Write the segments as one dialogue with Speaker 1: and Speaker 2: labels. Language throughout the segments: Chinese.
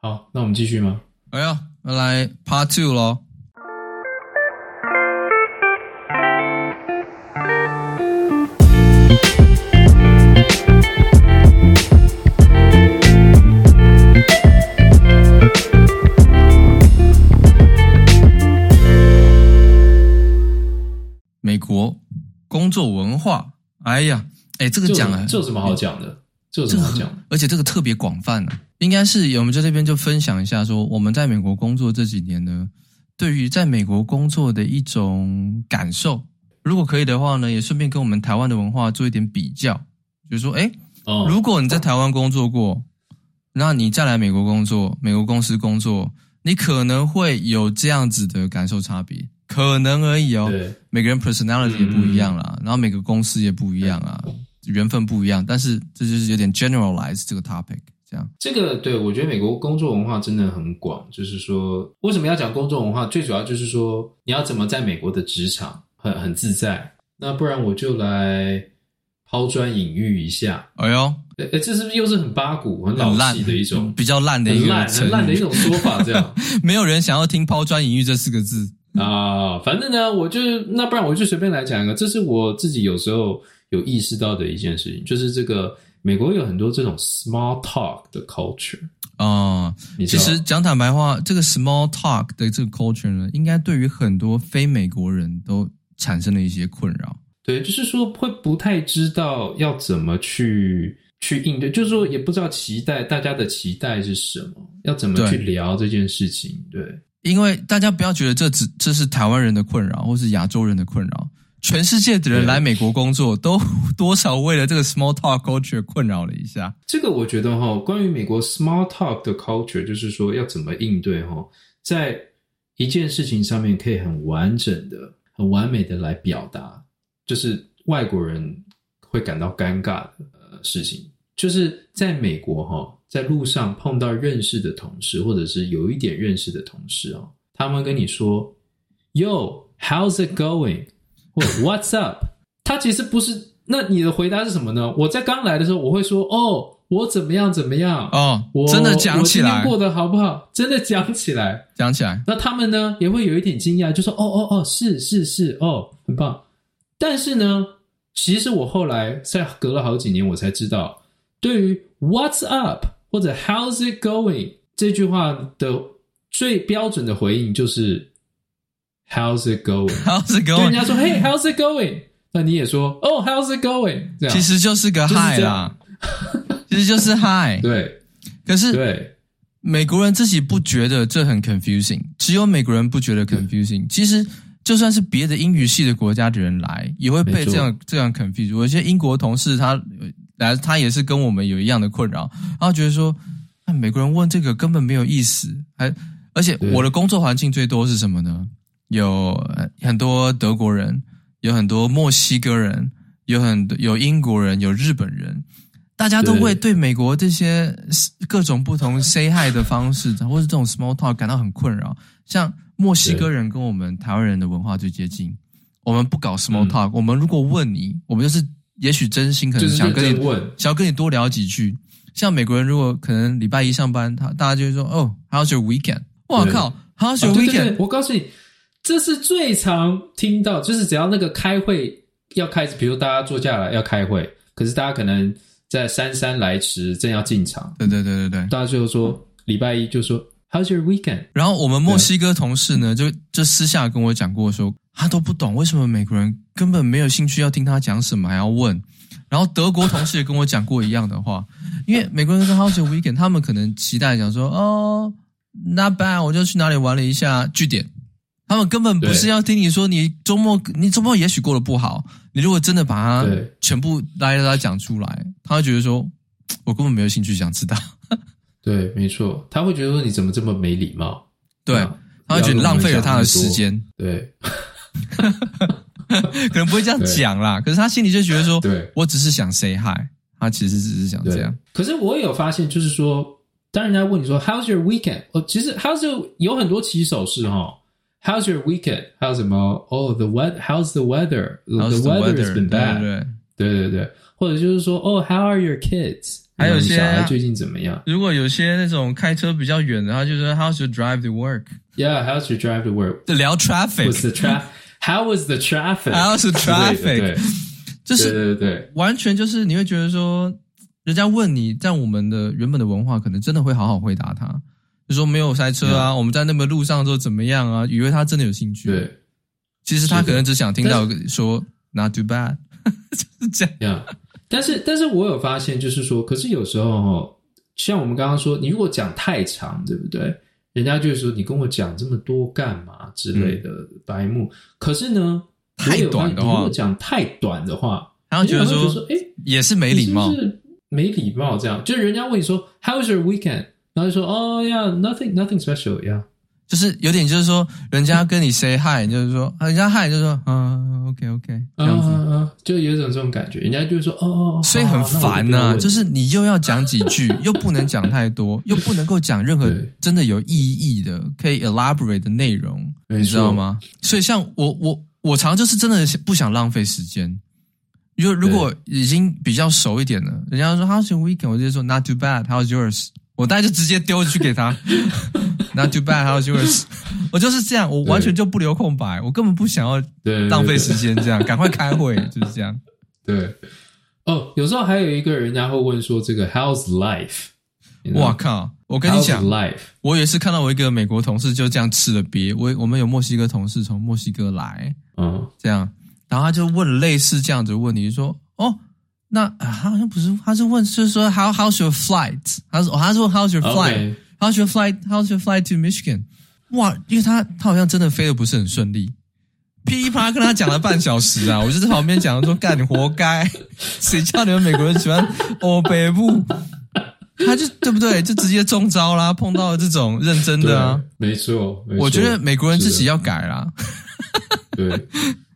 Speaker 1: 好，那我们继续吗？
Speaker 2: 哎呀，来 Part Two 喽。美国工作文化，哎呀，哎，这个讲啊，
Speaker 1: 这有什么好讲的？这有什么好讲的？
Speaker 2: 而且这个特别广泛呢、啊。应该是我们在这边就分享一下，说我们在美国工作这几年呢，对于在美国工作的一种感受。如果可以的话呢，也顺便跟我们台湾的文化做一点比较，就是说，哎，如果你在台湾工作过，那你再来美国工作，美国公司工作，你可能会有这样子的感受差别，可能而已哦。对，每个人 personality 也不一样啦，然后每个公司也不一样啊，缘分不一样，但是这就是有点 generalize 这个 topic。这样，
Speaker 1: 这个对，我觉得美国工作文化真的很广。就是说，为什么要讲工作文化？最主要就是说，你要怎么在美国的职场很很自在。那不然我就来抛砖引玉一下。
Speaker 2: 哎呦，
Speaker 1: 哎，这是不是又是很八股、很老气的一种
Speaker 2: 比较烂的一个
Speaker 1: 很烂、很烂的一种说法？这样，
Speaker 2: 没有人想要听“抛砖引玉”这四个字
Speaker 1: 啊。反正呢，我就那不然我就随便来讲一个。这是我自己有时候有意识到的一件事情，就是这个。美国有很多这种 small talk 的 culture
Speaker 2: 啊，其实讲坦白话，这个 small talk 的这个 culture 呢，应该对于很多非美国人都产生了一些困扰。
Speaker 1: 对，就是说会不太知道要怎么去去应对，就是说也不知道期待大家的期待是什么，要怎么去聊这件事情。对，对，
Speaker 2: 因为大家不要觉得这只这是台湾人的困扰，或是亚洲人的困扰。全世界的人来美国工作，都 多少为了这个 small talk culture 困扰了一下。
Speaker 1: 这个我觉得哈，关于美国 small talk 的 culture，就是说要怎么应对哈，在一件事情上面可以很完整的、很完美的来表达，就是外国人会感到尴尬的呃事情，就是在美国哈，在路上碰到认识的同事，或者是有一点认识的同事哦，他们跟你说，Yo，how's it going？What's up？他其实不是。那你的回答是什么呢？我在刚来的时候，我会说：“哦，我怎么样怎么样？
Speaker 2: 哦，
Speaker 1: 我
Speaker 2: 真的讲起来，
Speaker 1: 我今天过得好不好？真的讲起来，
Speaker 2: 讲起来。”
Speaker 1: 那他们呢也会有一点惊讶，就说：“哦哦哦，是是是，哦，很棒。”但是呢，其实我后来在隔了好几年，我才知道，对于 “What's up” 或者 “How's it going” 这句话的最标准的回应就是。How's it going?
Speaker 2: How's it going?
Speaker 1: 对人家说，Hey, how's it going? 那你也说，哦、oh,，How's it going? 这样
Speaker 2: 其实就是个 Hi 啦，其实就是 Hi。
Speaker 1: 对，
Speaker 2: 可是对美国人自己不觉得这很 confusing，只有美国人不觉得 confusing。其实就算是别的英语系的国家的人来，也会被这样这样 confuse。我一些英国同事他来，他也是跟我们有一样的困扰，然后觉得说，美国人问这个根本没有意思，还而且我的工作环境最多是什么呢？有很多德国人，有很多墨西哥人，有很多有英国人，有日本人，大家都会对美国这些各种不同 say hi 的方式，或是这种 small talk 感到很困扰。像墨西哥人跟我们台湾人的文化最接近，我们不搞 small talk，我们如果问你，我们就是也许真心可能想跟你问，想要跟你多聊几句。像美国人如果可能礼拜一上班，他大家就会说哦，How's your weekend？我靠，How's your weekend？
Speaker 1: 我告诉你。这是最常听到，就是只要那个开会要开始，比如大家坐下来要开会，可是大家可能在姗姗来迟，正要进场。
Speaker 2: 对对对对对，
Speaker 1: 大家就说礼拜一就说 How's your weekend？
Speaker 2: 然后我们墨西哥同事呢，就就私下跟我讲过说，他都不懂为什么美国人根本没有兴趣要听他讲什么，还要问。然后德国同事也跟我讲过一样的话，因为美国人说 How's your weekend？他们可能期待讲说哦，Not bad，我就去哪里玩了一下，据点。他们根本不是要听你说你周末，你周末也许过得不好。你如果真的把它全部拉拉讲出来，他会觉得说，我根本没有兴趣想知道。
Speaker 1: 对，没错，他会觉得说你怎么这么没礼貌？
Speaker 2: 对，他会觉得浪费了他的时间。
Speaker 1: 对，
Speaker 2: 可能不会这样讲啦，可是他心里就觉得说，对，我只是想 say hi，他其实只是想这样。
Speaker 1: 可是我也有发现，就是说，当人家问你说 How's your weekend？哦，其实 How's your 有很多起手式哈。How's your weekend? How's 什么？Oh, the weather. How's the weather?
Speaker 2: How's
Speaker 1: the weather has been bad. 对对对，或者就是说，Oh, how are your kids?
Speaker 2: 还有些
Speaker 1: 小孩最近怎么样？
Speaker 2: 如果有些那种开车比较远的，他就说 How's your drive to work?
Speaker 1: Yeah, how's your drive to work?
Speaker 2: 聊 traffic.
Speaker 1: What's the tra? How was the traffic?
Speaker 2: How's the traffic?
Speaker 1: 对，
Speaker 2: 就是
Speaker 1: 对对对，
Speaker 2: 完全就是你会觉得说，人家问你，在我们的原本的文化，可能真的会好好回答他， 就说没有塞车啊，我们在那边路上都怎么样啊？以为他真的有兴趣。
Speaker 1: 对，
Speaker 2: 其实他可能只想听到说 Not too bad，就是这样。
Speaker 1: Yeah. 但是，但是我有发现，就是说，可是有时候哈，像我们刚刚说，你如果讲太长，对不对？人家就会说你跟我讲这么多干嘛之类的白目。嗯、可是呢，
Speaker 2: 太短的话，
Speaker 1: 你如果讲太短的话，
Speaker 2: 然后觉得说，哎，也是没礼貌，
Speaker 1: 是没礼貌。这样，就是人家问你说 How was your weekend？然后就说哦呀，nothing，nothing special，yeah。
Speaker 2: 就是有点，就是说，人家跟你 say hi，就是说，人家 hi 就是说，嗯，OK OK，这样子，
Speaker 1: 嗯，就有一种这种感觉。人家就说，哦哦，
Speaker 2: 所以很烦呐，就是你又要讲几句，又不能讲太多，又不能够讲任何真的有意义的可以 elaborate 的内容，你知道吗？所以像我我我常就是真的不想浪费时间。如如果已经比较熟一点了，人家说 How's your weekend？我就说 Not too bad，How's yours？我大概就直接丢去给他，Not too bad, how's yours？我就是这样，我完全就不留空白，我根本不想要浪费时间，这样赶快开会，就是这样。
Speaker 1: 对，哦，有时候还有一个人家会问说这个 How's life？
Speaker 2: 我靠，我跟你讲，life，我也是看到我一个美国同事就这样吃了鳖，我我们有墨西哥同事从墨西哥来，嗯，这样，然后他就问了类似这样子的问题，说，哦。那啊，他好像不是，他是问，就是说，How how's your flight？他说，他是说，How's your flight？How's your flight？How's your flight to Michigan？哇，因为他他好像真的飞的不是很顺利，噼里啪啦跟他讲了半小时啊，我就在旁边讲说，干你活该，谁叫你们美国人喜欢欧北部？他就对不对？就直接中招啦，碰到了这种认真的啊，
Speaker 1: 没错，没错，
Speaker 2: 我觉得美国人自己要改啦。
Speaker 1: 对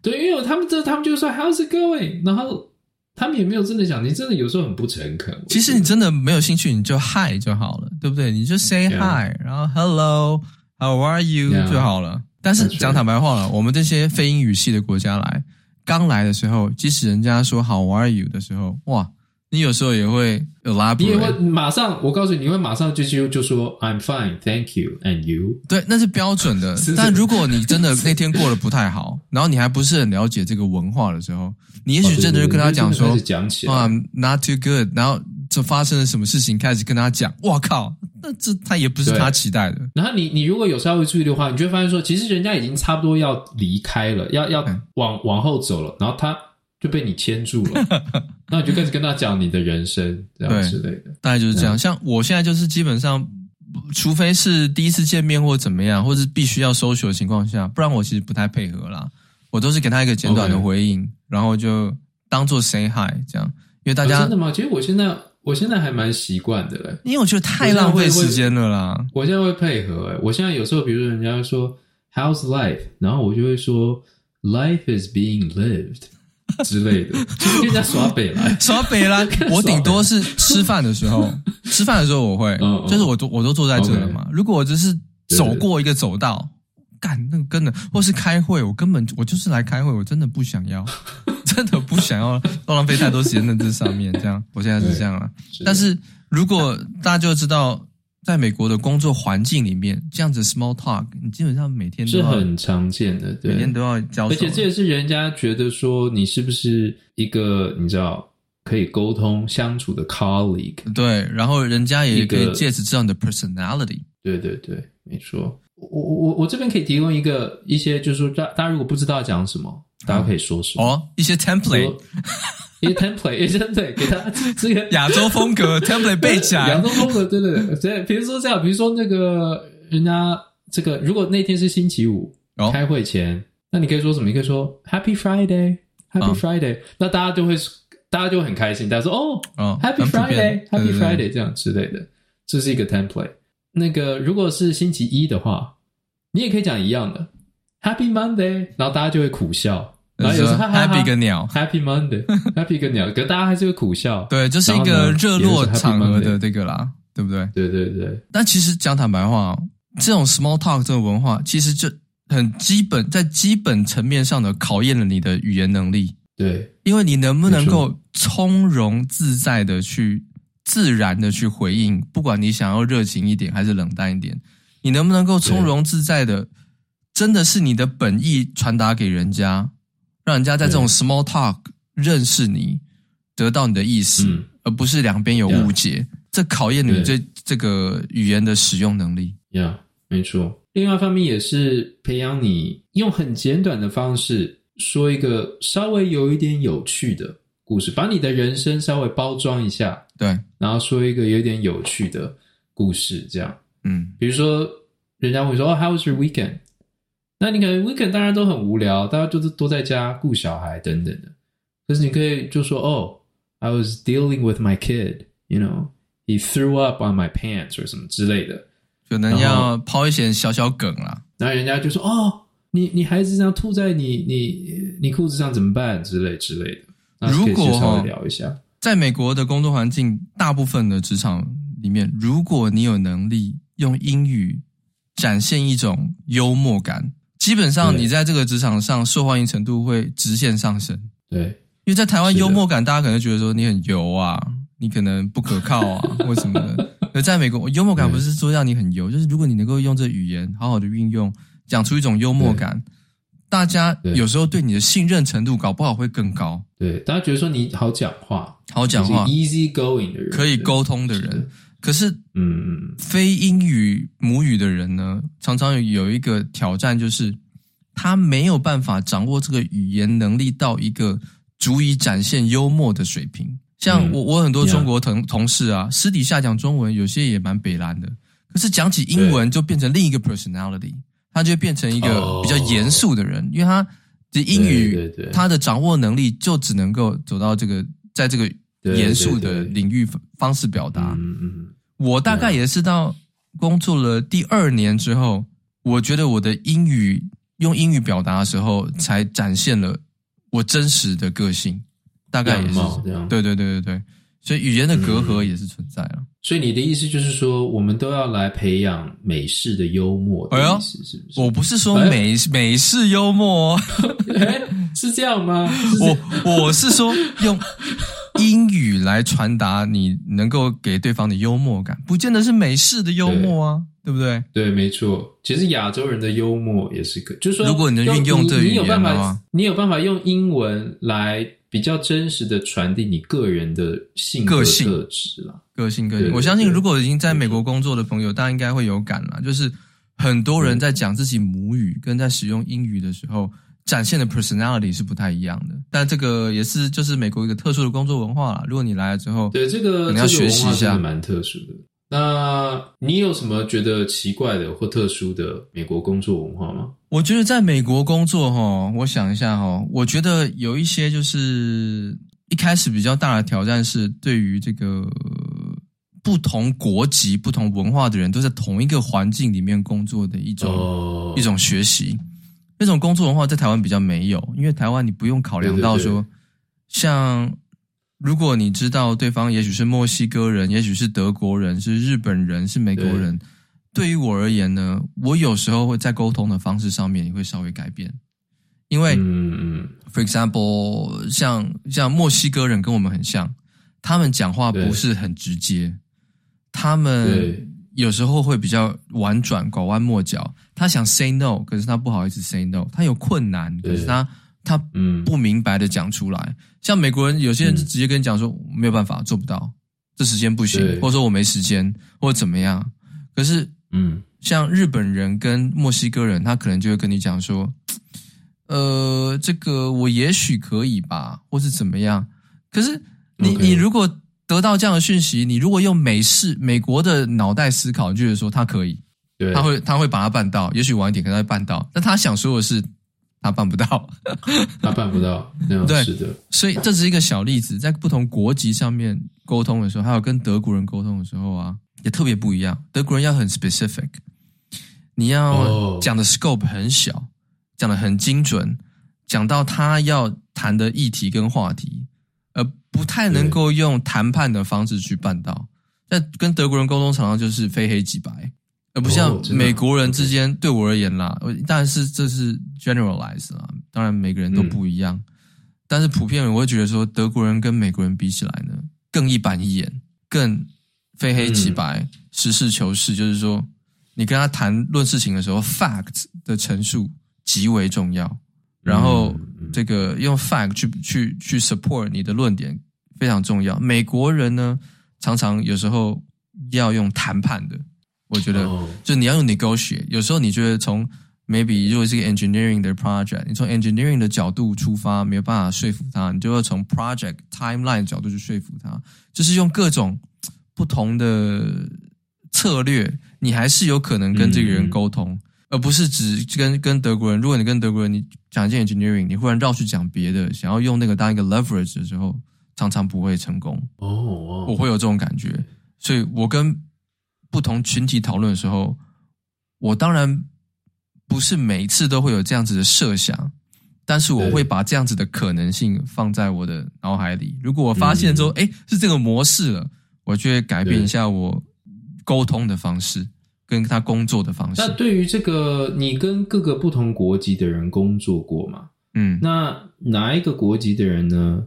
Speaker 1: 对，因为他们这他们就说 How's it going？然后。他们也没有真的讲，你真的有时候很不诚恳。
Speaker 2: 其实你真的没有兴趣，你就 hi 就好了，对不对？你就 say hi. 然后 hello，how are you. 就好了。但是讲坦白话了，我们这些非英语系的国家来，刚来的时候，即使人家说 how are you 的时候，哇，你有时候也会 elaborate，你也会
Speaker 1: 马上，我告诉你，你会马上就就就说 I'm fine，thank you，and you。对，
Speaker 2: 那是标准的。但如果你真的那天过得不太好，然后你还不是很了解这个文化的时候。你也许真的就跟他讲说，啊、oh,，not too good，然后就发生了什么事情，开始跟他讲，我靠，那这他也不是他期待的。
Speaker 1: 然后你你如果有稍微注意的话，你就会发现说，其实人家已经差不多要离开了，要要往往后走了，然后他就被你牵住了，那你就开始跟他讲你的人生这样之类的，
Speaker 2: 大概就是这样。像我现在就是基本上，除非是第一次见面或怎么样，或是必须要 social 的情况下，不然我其实不太配合啦。我都是给他一个简短的回应.然后就当做 say hi 这样，因为大家、哦、真的吗？其实我现在我现在还蛮习惯的嘞，因为我觉得太浪费时间了啦。
Speaker 1: 我现在会配合诶，我现在有时候比如说人家说 How's life，然后我就会说 Life is being lived 之类的，就是跟人家耍北来
Speaker 2: 耍北啦。我顶多是吃饭的时候，吃饭的时候我会，嗯 嗯就是我都我都坐在这了嘛。如果我只是走过一个走道。干那个根本，或是开会，我根本我就是来开会，我真的不想要，真的不想要浪费太多时间在这上面。这样，我现在是这样了。但是如果大家就知道，在美国的工作环境里面，这样子 small talk，你基本上每天都
Speaker 1: 是很常见的，对，
Speaker 2: 每天都要交。
Speaker 1: 而且这也是人家觉得说你是不是一个你知道可以沟通相处的 colleague。
Speaker 2: 对，然后人家也可以借此知道你的 personality。
Speaker 1: 对对对，没错。我我我我这边可以提供一个一些，就是说大大家如果不知道讲什么，大家可以说说
Speaker 2: 哦，一些 template，
Speaker 1: 一些 template，一些对，给他 这个
Speaker 2: 亚洲风格 template 背起来，
Speaker 1: 亚洲风格，对对对对，比如说这样，比如说那个人家这个，如果那天是星期五，哦、开会前，那你可以说什么？你可以说 Happy Friday，Happy、哦、Friday，那大家就会大家就会很开心，大家说哦，哦，Happy Friday，Happy Friday，这样之类的，这是一个 template。那个如果是星期一的话，你也可以讲一样的 Happy Monday，然后大家就会苦笑，然后有时候
Speaker 2: Happy 个鸟
Speaker 1: ，Happy Monday，Happy 个鸟，可大家还是会苦笑。
Speaker 2: 对，就是一个热络场合的这个啦，对不对？
Speaker 1: 对对对。
Speaker 2: 但其实讲坦白话，这种 small talk 这种文化，其实就很基本，在基本层面上的考验了你的语言能力。
Speaker 1: 对，
Speaker 2: 因为你能不能够从容自在的去。自然的去回应，不管你想要热情一点还是冷淡一点，你能不能够从容自在的，真的是你的本意传达给人家，让人家在这种 small talk 认识你，得到你的意思，嗯、而不是两边有误解，这考验你这这个语言的使用能力。
Speaker 1: 呀，没错。另外一方面也是培养你用很简短的方式说一个稍微有一点有趣的。故事，把你的人生稍微包装一下，
Speaker 2: 对，
Speaker 1: 然后说一个有点有趣的故事，这样，
Speaker 2: 嗯，
Speaker 1: 比如说，人家会说，哦，How was your weekend？那你可能 weekend 当然都很无聊，大家就是都在家顾小孩等等的，可是你可以就说，哦，I was dealing with my kid，you know，he threw up on my pants 或什么之类的，
Speaker 2: 可能要抛一些小小梗啦，
Speaker 1: 然后人家就说，哦，你你孩子这样吐在你你你裤子上怎么办？之类之类的。
Speaker 2: 如果
Speaker 1: 稍微聊一下，
Speaker 2: 在美国的工作环境，大部分的职场里面，如果你有能力用英语展现一种幽默感，基本上你在这个职场上受欢迎程度会直线上升。
Speaker 1: 对，
Speaker 2: 因为在台湾幽默感，大家可能觉得说你很油啊，你可能不可靠啊，为什么的？而在美国，幽默感不是说让你很油，就是如果你能够用这语言好好的运用，讲出一种幽默感。大家有时候对你的信任程度搞不好会更高。
Speaker 1: 对，大家觉得说你好讲话，
Speaker 2: 好讲话
Speaker 1: ，easy going 的人，
Speaker 2: 可以沟通的人。
Speaker 1: 是
Speaker 2: 可是，
Speaker 1: 嗯，
Speaker 2: 非英语母语的人呢，常常有一个挑战，就是他没有办法掌握这个语言能力到一个足以展现幽默的水平。像我，我很多中国同同事啊，私底下讲中文，有些也蛮北蓝的，可是讲起英文就变成另一个 personality。他就变成一个比较严肃的人，oh, 因为他的英语，他的掌握能力就只能够走到这个，在这个严肃的领域方式表达。嗯嗯，我大概也是到工作了第二年之后，我觉得我的英语用英语表达的时候，才展现了我真实的个性。大概也是这样，对对对对对。所以语言的隔阂也是存在了。
Speaker 1: 所以你的意思就是说，我们都要来培养美式的幽默的意思，是不是？
Speaker 2: 我不是说美美式幽默，
Speaker 1: 是这样吗？
Speaker 2: 我我是说用英语来传达你能够给对方的幽默感，不见得是美式的幽默啊，对不对？
Speaker 1: 对，没错。其实亚洲人的幽默也是可，就是说，
Speaker 2: 如果你能运用这语言的话，
Speaker 1: 你有办法用英文来。比较真实的传递你个人的性格特质啦，
Speaker 2: 个性个性。我相信，如果已经在美国工作的朋友，大家应该会有感啦。就是很多人在讲自己母语跟在使用英语的时候，展现的 personality 是不太一样的。但这个也是就是美国一个特殊的工作文化啦。如果你来了之后，
Speaker 1: 对这个
Speaker 2: 可能要学习一下，
Speaker 1: 蛮特殊的。那你有什么觉得奇怪的或特殊的美国工作文化吗？
Speaker 2: 我觉得在美国工作哈，我想一下哈，我觉得有一些就是一开始比较大的挑战是对于这个不同国籍、不同文化的人都在同一个环境里面工作的一种、oh. 一种学习。那种工作文化在台湾比较没有，因为台湾你不用考量到说，对。对对像。如果你知道对方也许是墨西哥人，也许是德国人，是日本人，是美国人，对，对于我而言呢，我有时候会在沟通的方式上面也会稍微改变，因为，嗯嗯，for example，像像墨西哥人跟我们很像，他们讲话不是很直接，他们有时候会比较婉转、拐弯抹角，他想 say no，可是他不好意思 say no，他有困难，可是他。他嗯不明白的讲出来，嗯、像美国人有些人就直接跟你讲说、嗯、没有办法做不到，这时间不行，或者说我没时间，或者怎么样。可是嗯，像日本人跟墨西哥人，他可能就会跟你讲说，呃，这个我也许可以吧，或是怎么样。可是你.你如果得到这样的讯息，你如果用美式美国的脑袋思考，就是说他可以，对他会他会把它办到，也许晚一点可能会办到，但他想说的是。他办不到，
Speaker 1: 他办不到，对是的。
Speaker 2: 所以这只是一个小例子，在不同国籍上面沟通的时候，还有跟德国人沟通的时候啊，也特别不一样。德国人要很 specific，你要讲的 scope 很小，讲的很精准，讲到他要谈的议题跟话题，而不太能够用谈判的方式去办到。那跟德国人沟通，常常就是非黑即白。而不像美国人之间，对我而言啦，当然是这是 generalize 啦，当然每个人都不一样，但是普遍我会觉得说，德国人跟美国人比起来呢，更一板一眼，更非黑即白、嗯、实事求是，就是说，你跟他谈论事情的时候，fact 的陈述极为重要。然后，这个用 fact 去去去 support 你的论点非常重要。美国人呢，常常有时候要用谈判的，我觉得，就你要用 negotiate。有时候你觉得从 maybe 如果是个 engineering 的 project，你从 engineering 的角度出发，没有办法说服他，你就要从 project timeline 的角度去说服他，就是用各种不同的策略，你还是有可能跟这个人沟通。而不是只跟跟德国人，如果你跟德国人你讲一件 engineering，你忽然绕去讲别的，想要用那个当一个 leverage 的时候，常常不会成功。哦，oh, oh. 我会有这种感觉，所以我跟不同群体讨论的时候，我当然不是每一次都会有这样子的设想，但是我会把这样子的可能性放在我的脑海里。如果我发现说，哎、嗯，是这个模式了，我就会改变一下我沟通的方式。跟他工作的方式。那
Speaker 1: 对于这个，你跟各个不同国籍的人工作过吗？嗯，那哪一个国籍的人呢？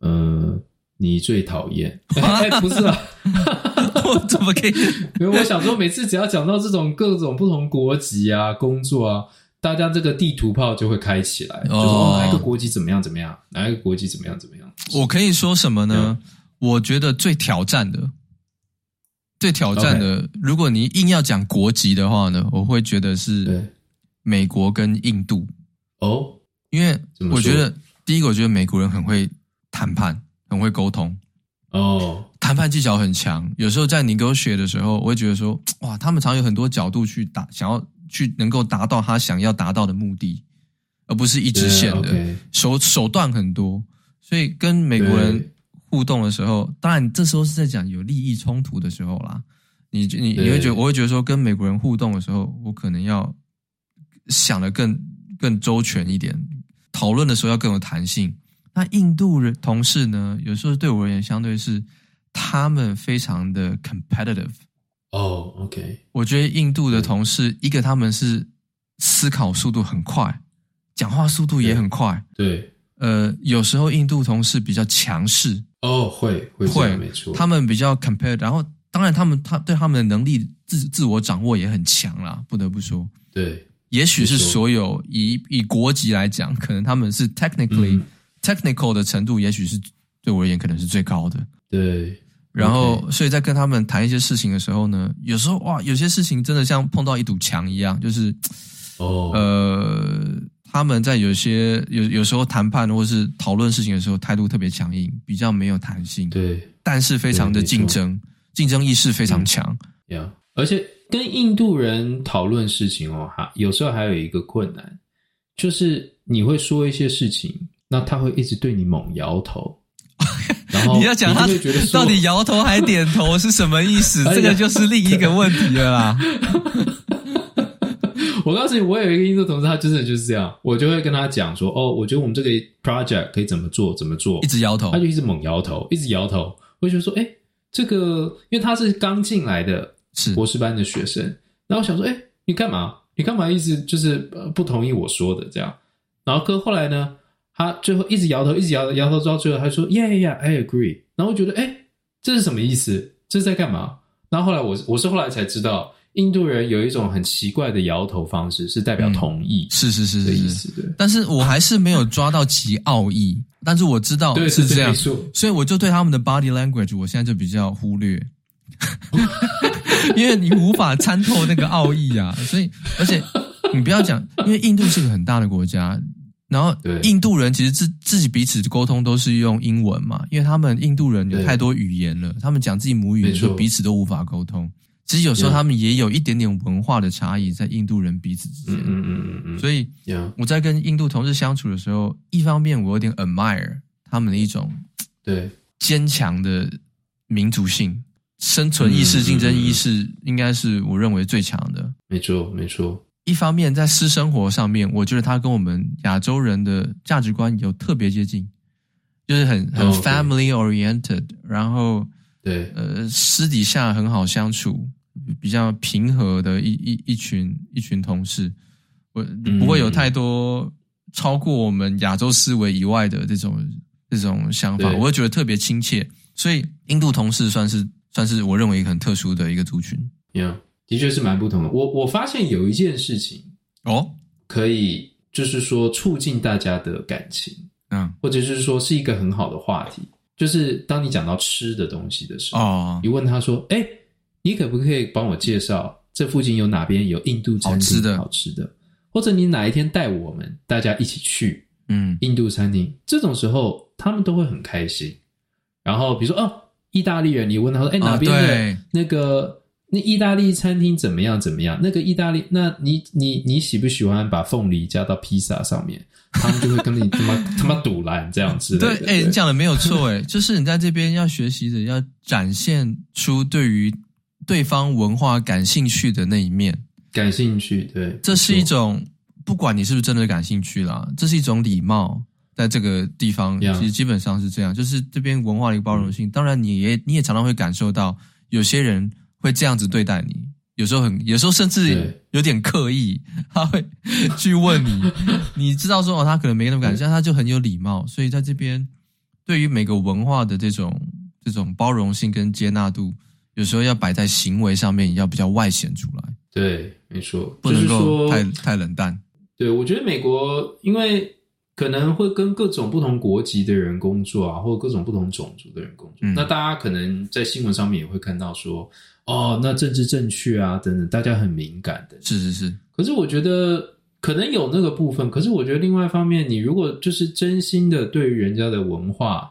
Speaker 1: 呃，你最讨厌？哎、欸，不是啊，
Speaker 2: 我怎么可以？
Speaker 1: 因为我想说，每次只要讲到这种各种不同国籍啊、工作啊，大家这个地图炮就会开起来，哦、就说哪一个国籍怎么样怎么样，哪一个国籍怎么样怎么样。
Speaker 2: 我可以说什么呢？嗯、我觉得最挑战的。最挑战的.如果你硬要讲国籍的话呢，我会觉得是美国跟印度哦，oh? 因为我觉得第一个，我觉得美国人很会谈判，很会沟通哦，oh. 谈判技巧很强。有时候在 negotiate 的时候，我会觉得说，哇，他们常有很多角度去达，想要去能够达到他想要达到的目的，而不是一直线的.手手段很多，所以跟美国人。互动的时候，当然这时候是在讲有利益冲突的时候啦。你你你会觉得，我会觉得说，跟美国人互动的时候，我可能要想的更更周全一点，讨论的时候要更有弹性。那印度人同事呢，有时候对我而言，相对是他们非常的 competitive。
Speaker 1: 哦，OK，
Speaker 2: 我觉得印度的同事，一个他们是思考速度很快，讲话速度也很快。
Speaker 1: 对，
Speaker 2: 呃，有时候印度同事比较强势。
Speaker 1: 哦，会会会，没错，
Speaker 2: 他们比较 compare，然后当然他们他对他们的能力自自我掌握也很强啦，不得不说，
Speaker 1: 对，
Speaker 2: 也许是所有以以国籍来讲，可能他们是 technically、嗯、technical 的程度，也许是对我而言可能是最高的，
Speaker 1: 对，
Speaker 2: 然后所以在跟他们谈一些事情的时候呢，有时候哇，有些事情真的像碰到一堵墙一样，就是哦，呃。他们在有些有有时候谈判或是讨论事情的时候，态度特别强硬，比较没有弹性。
Speaker 1: 对，
Speaker 2: 但是非常的竞争，竞争意识非常强。
Speaker 1: 呀、嗯，而且跟印度人讨论事情哦，哈，有时候还有一个困难，就是你会说一些事情，那他会一直对你猛摇头。然后你
Speaker 2: 要讲他 到底摇头还点头是什么意思？这个就是另一个问题了啦。
Speaker 1: 我告诉你，我有一个印度同事，他真的就是这样，我就会跟他讲说：“哦，我觉得我们这个 project 可以怎么做，怎么做。”
Speaker 2: 一直摇头，
Speaker 1: 他就一直猛摇头，一直摇头。我就说：“哎，这个，因为他是刚进来的，是博士班的学生。然后我想说：哎，你干嘛？你干嘛？一直就是不同意我说的这样。然后哥后来呢，他最后一直摇头，一直摇摇头，到最后他说：Yeah, yeah, I agree。然后我觉得：哎，这是什么意思？这是在干嘛？然后后来我我是后来才知道。印度人有一种很奇怪的摇头方式，是代表同意，
Speaker 2: 嗯、是是是的意思。对，但是我还是没有抓到其奥义。但是我知道是这样，所以我就对他们的 body language，我现在就比较忽略，因为你无法参透那个奥义啊。所以，而且你不要讲，因为印度是个很大的国家，然后印度人其实自自己彼此沟通都是用英文嘛，因为他们印度人有太多语言了，他们讲自己母语的时候，彼此都无法沟通。其实有时候他们也有一点点文化的差异在印度人彼此之间，嗯嗯嗯嗯，所以我在跟印度同事相处的时候，一方面我有点 admire 他们的一种对。坚强的民族性、生存意识、竞争意识，应该是我认为最强的。
Speaker 1: 没错，没错。
Speaker 2: 一方面在私生活上面，我觉得他跟我们亚洲人的价值观有特别接近，就是很很 family oriented，然后对。呃私底下很好相处。比较平和的一一一群一群同事，我不会有太多超过我们亚洲思维以外的这种这种想法，我会觉得特别亲切。所以印度同事算是算是我认为一个很特殊的一个族群。
Speaker 1: Yeah, 的确是蛮不同的。我我发现有一件事情
Speaker 2: 哦，
Speaker 1: 可以就是说促进大家的感情，
Speaker 2: 嗯，
Speaker 1: 或者是说是一个很好的话题，就是当你讲到吃的东西的时候，
Speaker 2: 哦，
Speaker 1: 你问他说：“哎，你可不可以帮我介绍这附近有哪边有印度餐厅好吃的？好吃的，或者你哪一天带我们大家一起去，
Speaker 2: 嗯，
Speaker 1: 印度餐厅？”这种时候他们都会很开心。然后比如说哦，意大利人，你问他说：“哎，哪边的那个？”哦那意大利餐厅怎么样？怎么样？那个意大利，那你你你喜不喜欢把凤梨加到披萨上面？他们就会跟你 他妈他妈赌烂这样子。
Speaker 2: 对，哎、欸，你讲的没有错，哎，就是你在这边要学习的，要展现出对于对方文化感兴趣的那一面。
Speaker 1: 感兴趣，对，
Speaker 2: 这是一种不管你是不是真的感兴趣啦，这是一种礼貌，在这个地方其实基本上是这样，就是这边文化的一个包容性。嗯、当然，你也你也常常会感受到有些人。会这样子对待你，有时候很，有时候甚至有点刻意，他会去问你，你知道说哦，他可能没那么感觉，但他就很有礼貌，所以在这边对于每个文化的这种这种包容性跟接纳度，有时候要摆在行为上面，要比较外显出来。
Speaker 1: 对，没错，
Speaker 2: 不能够太太冷淡。
Speaker 1: 对，我觉得美国因为。可能会跟各种不同国籍的人工作啊，或者各种不同种族的人工作。嗯、那大家可能在新闻上面也会看到说，哦，那政治正确啊等等，大家很敏感的。
Speaker 2: 是是是。
Speaker 1: 可是我觉得可能有那个部分，可是我觉得另外一方面，你如果就是真心的对于人家的文化、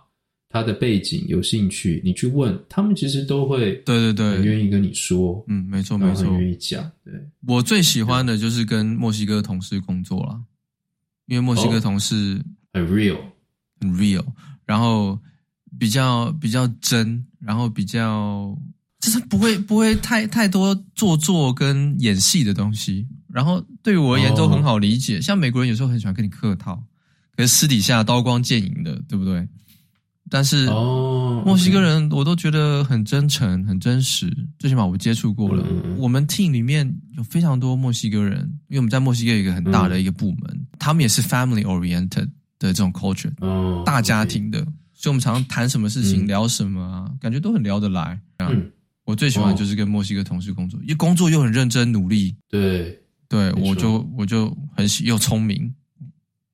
Speaker 1: 他的背景有兴趣，你去问他们，其实都会
Speaker 2: 对对对，
Speaker 1: 很愿意跟你说。
Speaker 2: 嗯，没错没错，
Speaker 1: 很愿意讲。对，
Speaker 2: 我最喜欢的就是跟墨西哥同事工作了。因为墨西哥同事
Speaker 1: 很 real，
Speaker 2: 很 real，然后比较比较真，然后比较就是不会不会太太多做作跟演戏的东西，然后对于我而言都很好理解。Oh. 像美国人有时候很喜欢跟你客套，可是私底下刀光剑影的，对不对？但是哦，墨西哥人我都觉得很真诚、很真实。最起码我接触过了，嗯、我们 team 里面有非常多墨西哥人，因为我们在墨西哥有一个很大的一个部门，嗯、他们也是 family oriented 的这种 culture，哦，大家庭的。所以我们常常谈什么事情、嗯、聊什么啊，感觉都很聊得来。嗯，我最喜欢就是跟墨西哥同事工作，因为工作又很认真努力。
Speaker 1: 对，
Speaker 2: 对我就我就很喜又聪明，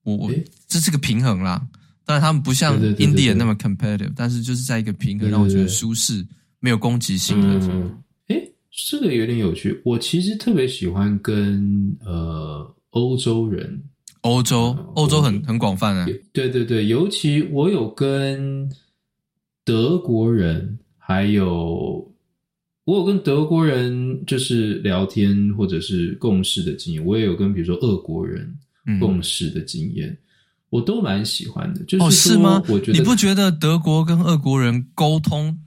Speaker 2: 我我这是个平衡啦。当然，他们不像 India 那么 competitive，但是就是在一个平衡，让我觉得舒适，没有攻击性的。
Speaker 1: 嗯，哎，这个有点有趣。我其实特别喜欢跟呃欧洲人，
Speaker 2: 欧洲欧洲很很广泛啊。
Speaker 1: 对对对，尤其我有跟德国人，还有我有跟德国人就是聊天或者是共事的经验，我也有跟比如说俄国人共事的经验。嗯我都蛮喜欢的，就是说，哦，是吗？我觉得
Speaker 2: 你不觉得德国跟俄国人沟通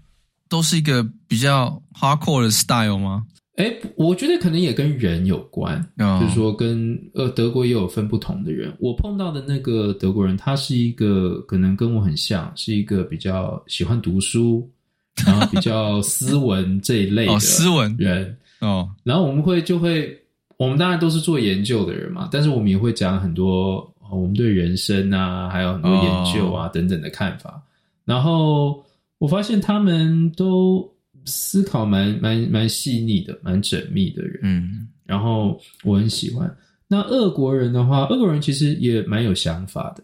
Speaker 2: 都是一个比较 hardcore 的 style 吗？
Speaker 1: 哎，我觉得可能也跟人有关，哦，就是说跟呃德国也有分不同的人。我碰到的那个德国人，他是一个可能跟我很像，是一个比较喜欢读书，然后比较斯文这一类的
Speaker 2: 斯文
Speaker 1: 人
Speaker 2: 哦。
Speaker 1: 然后我们会就会，我们当然都是做研究的人嘛，但是我们也会讲很多。我们对人生啊，还有很多研究啊等等的看法。Oh. 然后我发现他们都思考蛮蛮蛮细腻的，蛮缜密的人。
Speaker 2: 嗯，
Speaker 1: 然后我很喜欢。那俄国人的话，俄国人其实也蛮有想法的，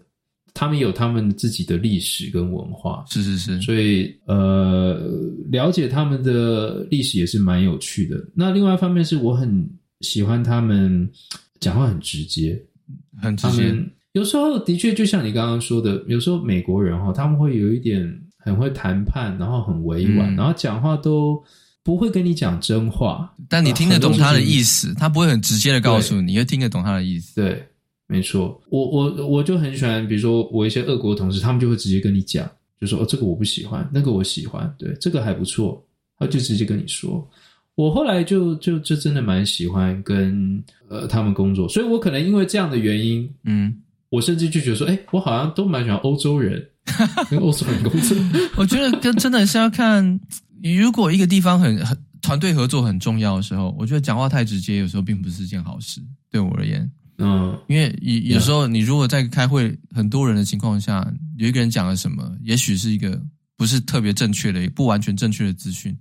Speaker 1: 他们有他们自己的历史跟文化。
Speaker 2: 是是是。
Speaker 1: 所以呃，了解他们的历史也是蛮有趣的。那另外一方面是我很喜欢他们讲话很直接。
Speaker 2: 很直接，
Speaker 1: 有时候的确就像你刚刚说的，有时候美国人哈，他们会有一点很会谈判，然后很委婉，嗯、然后讲话都不会跟你讲真话，
Speaker 2: 但你听得懂他的意思，他不会很直接的告诉你，你会听得懂他的意思。
Speaker 1: 对，没错，我我我就很喜欢，比如说我一些俄国同事，他们就会直接跟你讲，就说哦，这个我不喜欢，那个我喜欢，对，这个还不错，他就直接跟你说。我后来就就就真的蛮喜欢跟呃他们工作，所以我可能因为这样的原因，
Speaker 2: 嗯，
Speaker 1: 我甚至就觉得说，哎、欸，我好像都蛮喜欢欧洲人跟欧洲人工作。
Speaker 2: 我觉得跟真的是要看，如果一个地方很很团队合作很重要的时候，我觉得讲话太直接，有时候并不是件好事，对我而言。
Speaker 1: 嗯，
Speaker 2: 因为有有时候你如果在开会很多人的情况下，有一个人讲了什么，也许是一个不是特别正确的、也不完全正确的资讯。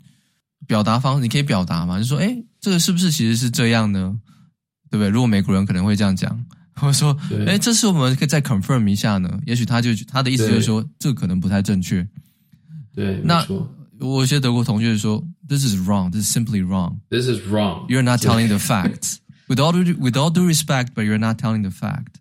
Speaker 2: 表达方式，你可以表达嘛，就说，哎，这个是不是其实是这样呢？对不对？如果美国人可能会这样讲，或者说，哎，这是我们可以再 confirm 一下呢？也许他就他的意思就是说，这个可能不太正确。
Speaker 1: 对，
Speaker 2: 那我有些德国同学说，this is wrong，this is simply wrong，this
Speaker 1: is wrong，you're
Speaker 2: not telling the facts。With all due with all due respect, but you're not telling the fact.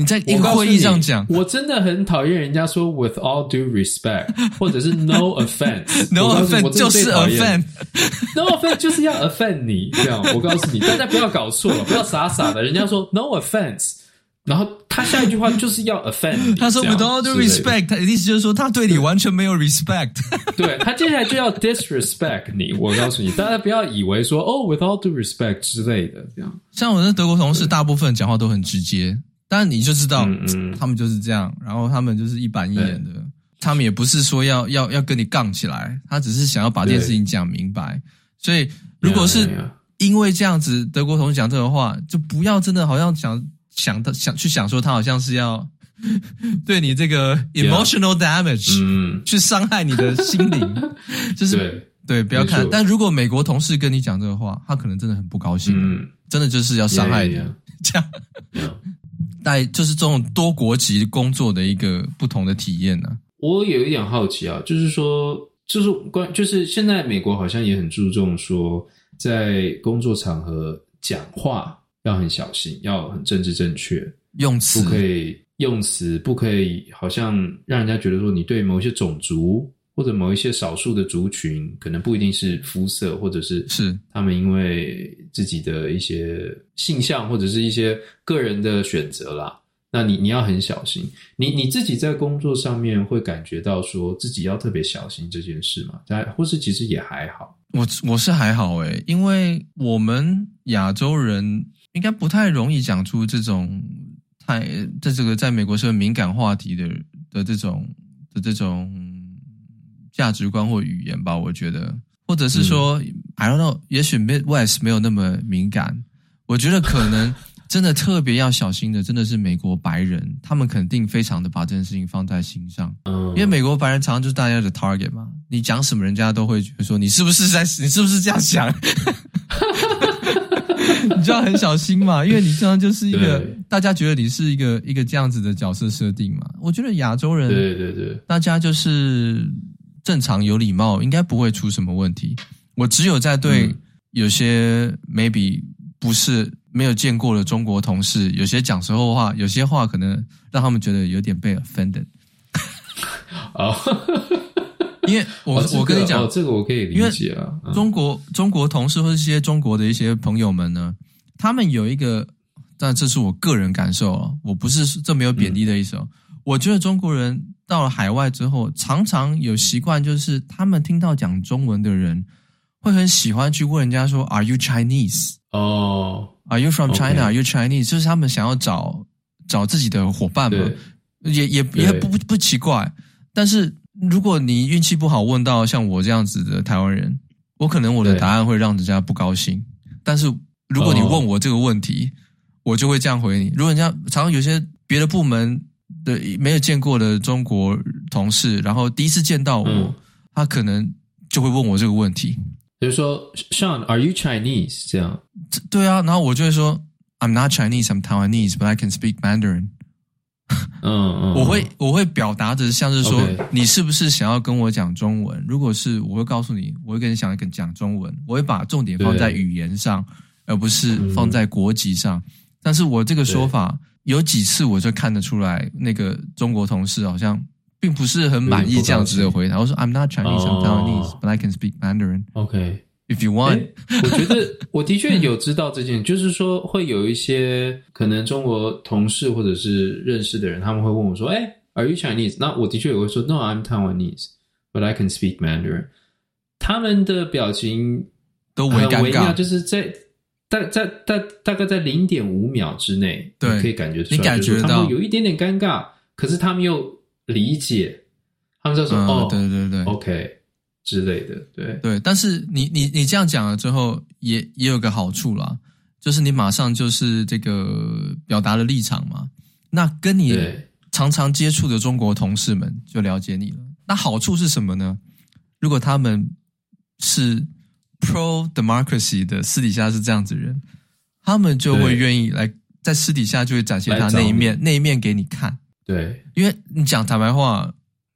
Speaker 2: 你在一个会议上讲，
Speaker 1: 我真的很讨厌人家说 with all due respect，或者是 no offense，no
Speaker 2: offense 就是 offense，no
Speaker 1: offense 就是要 offend 你。这样，我告诉你，大家不要搞错了，不要傻傻的。人家说 no offense。然后他下一句话就是要 offend，
Speaker 2: 他说 with all due respect，他的意思就是说他对你完全没有 respect，
Speaker 1: 对，他接下来就要 disrespect 你。我告诉你，大家不要以为说哦 with all due respect 之类的这样。
Speaker 2: 像我的德国同事，大部分讲话都很直接，但你就知道他们就是这样，然后他们就是一板一眼的，他们也不是说要要要跟你杠起来，他只是想要把这件事情讲明白。所以如果是因为这样子，德国同事讲这个话，就不要真的好像想。想到想去想说，他好像是要 对你这个 emotional damage，嗯，去伤害你的心灵，就是对，对，不要看。但如果美国同事跟你讲这个话，他可能真的很不高兴，嗯，真的就是要伤害你，这样。但就是这种多国籍工作的一个不同的体验呢，啊。
Speaker 1: 我有一点好奇啊，就是说，就是关，就是现在美国好像也很注重说，在工作场合讲话。要很小心，要很政治正确，
Speaker 2: 用词
Speaker 1: 不可以用词不可以，好像让人家觉得说你对某些种族或者某一些少数的族群，可能不一定是肤色，或者是
Speaker 2: 是
Speaker 1: 他们因为自己的一些性向或者是一些个人的选择啦。那你你要很小心，你你自己在工作上面会感觉到说自己要特别小心这件事吗？在或是其实也还好，
Speaker 2: 我我是还好诶，因为我们亚洲人。应该不太容易讲出这种太在这个在美国是个敏感话题的的这种的这种价值观或语言吧，我觉得，或者是说、嗯、I don't know，也许 Midwest 没有那么敏感。我觉得可能 真的特别要小心的，真的是美国白人，他们肯定非常的把这件事情放在心上。嗯，因为美国白人常常就是大家的 target 嘛，你讲什么，人家都会觉得说你是不是在，你是不是这样想？你就要很小心嘛，因为你这样就是一个大家觉得你是一个一个这样子的角色设定嘛。我觉得亚洲人，
Speaker 1: 对对对，
Speaker 2: 大家就是正常有礼貌，应该不会出什么问题。我只有在对有些 maybe 不是没有见过的中国同事，有些讲时候话，有些话可能让他们觉得有点被 offended。
Speaker 1: 哦，
Speaker 2: 因为我我跟你讲，
Speaker 1: 这个我可以理解啊。
Speaker 2: 中国中国同事或者一些中国的一些朋友们呢。他们有一个，但这是我个人感受哦，我不是这没有贬低的意思哦。嗯、我觉得中国人到了海外之后，常常有习惯，就是他们听到讲中文的人，会很喜欢去问人家说：“Are you Chinese？”
Speaker 1: 哦
Speaker 2: ，“Are you from China？”“Are you Chinese？” 就是他们想要找找自己的伙伴嘛，也也也不不奇怪。但是如果你运气不好问到像我这样子的台湾人，我可能我的答案会让人家不高兴，但是。如果你问我这个问题，oh. 我就会这样回你。如果人家常常有些别的部门的没有见过的中国同事，然后第一次见到我，嗯、他可能就会问我这个问题，
Speaker 1: 比如说，Sean，Are you Chinese？这样，
Speaker 2: 对啊，然后我就会说，I'm not Chinese，I'm Taiwanese，but I can speak Mandarin。
Speaker 1: 嗯嗯，
Speaker 2: 我会我会表达的像是说.你是不是想要跟我讲中文？如果是，我会告诉你，我会跟你想跟讲中文，我会把重点放在语言上。而不是放在国籍上，嗯、但是我这个说法有几次我就看得出来，那个中国同事好像并不是很满意这样子的回答。我说：“I'm not Chinese, I'm Taiwanese, but I can speak Mandarin.”
Speaker 1: OK,
Speaker 2: if you want，
Speaker 1: 我觉得我的确有知道这件，就是说会有一些可能中国同事或者是认识的人，他们会问我说：“哎，Are you Chinese？” 那我的确也会说：“No, I'm Taiwanese, but I can speak Mandarin.” 他们的表情
Speaker 2: 都很尴尬，
Speaker 1: 就是在。大在大大概在零点五秒之
Speaker 2: 内，
Speaker 1: 对，可以感觉出来，
Speaker 2: 你感觉到
Speaker 1: 他们有一点点尴尬，可是他们又理解，他们就说：“嗯、哦，
Speaker 2: 对对对
Speaker 1: ，OK 之类的。”对
Speaker 2: 对，但是你你你这样讲了之后，也也有个好处啦，就是你马上就是这个表达了立场嘛。那跟你常常接触的中国同事们就了解你了。那好处是什么呢？如果他们是 pro democracy 的私底下是这样子的人，他们就会愿意来在私底下就会展现他那一面那一面给你看。
Speaker 1: 对，
Speaker 2: 因为你讲坦白话，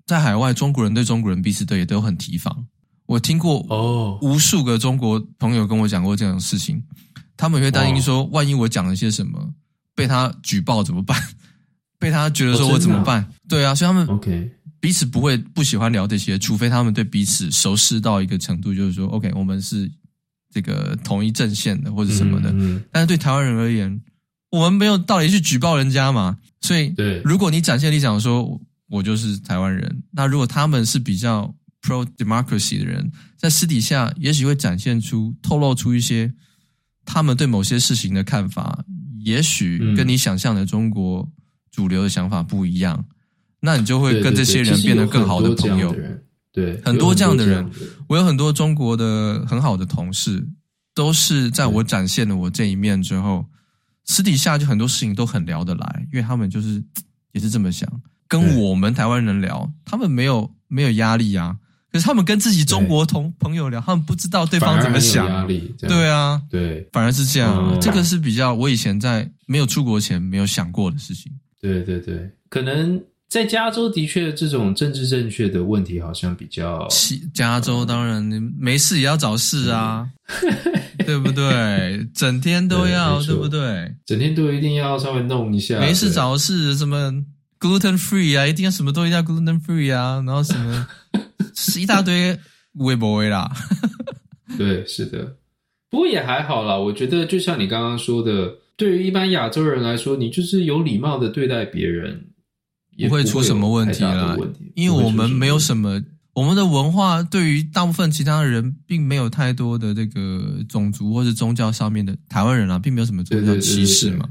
Speaker 2: 在海外中国人对中国人彼此都也都很提防。我听过哦，无数个中国朋友跟我讲过这样的事情，他们会担心说，万一我讲了些什么被他举报怎么办？被他觉得说我怎么办？对啊，所以他们 OK。彼此不会不喜欢聊这些，除非他们对彼此熟识到一个程度，就是说，OK，我们是这个同一阵线的或者什么的。嗯嗯、但是对台湾人而言，我们没有道理去举报人家嘛。所以，对，如果你展现立场说，我就是台湾人，那如果他们是比较 pro democracy 的人，在私底下也许会展现出、透露出一些他们对某些事情的看法，也许跟你想象的中国主流的想法不一样。那你就会跟这些人变得更好的朋友。
Speaker 1: 对，
Speaker 2: 很多这样的人，我有很多中国的很好的同事，都是在我展现了我这一面之后，私底下就很多事情都很聊得来，因为他们就是 也是这么想，跟我们台湾人聊，他们没有没有压力啊。可是他们跟自己中国同朋友聊，他们不知道对方怎么想，压力。对啊，
Speaker 1: 对，
Speaker 2: 反而是这样。这个是比较我以前在没有出国前没有想过的事情。
Speaker 1: 对对对，可能。在加州的确，这种政治正确的问题好像比较。
Speaker 2: 加州当然，你没事也要找事啊，对不对？整天都要，对，对不对？
Speaker 1: 整天都一定要稍微弄一下。
Speaker 2: 没事找事，什么 gluten free 啊，一定要什么都一定要 gluten free 啊，然后什么 是一大堆微博微啦。
Speaker 1: 对，是的，不过也还好啦。我觉得就像你刚刚说的，对于一般亚洲人来说，你就是有礼貌的对待别人。
Speaker 2: 不会出什么问题啦，因为我们没有什么，我们的文化对于大部分其他人并没有太多的这个种族或者宗教上面的台湾人啊，并没有什么宗教歧视嘛，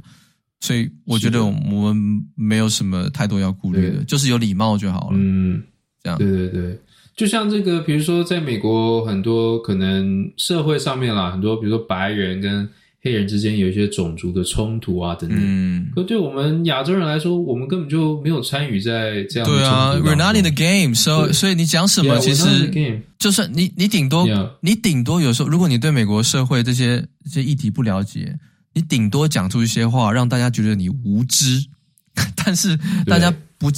Speaker 2: 所以我觉得我们没有什么太多要顾虑的，就是有礼貌就好了。嗯，这样。
Speaker 1: 对对对，就像这个，比如说在美国，很多可能社会上面啦，很多比如说白人跟。黑人之间有一些种族的冲突啊，等等。嗯，可对我们亚洲人来说，我们根本就没有参与在这样。对啊
Speaker 2: ，We're not in the game，所以所以你讲什么，其实就算你你顶多你顶多有时候，如果你对美国社会这些这些议题不了解，你顶多讲出一些话，让大家觉得你无知，但是大家不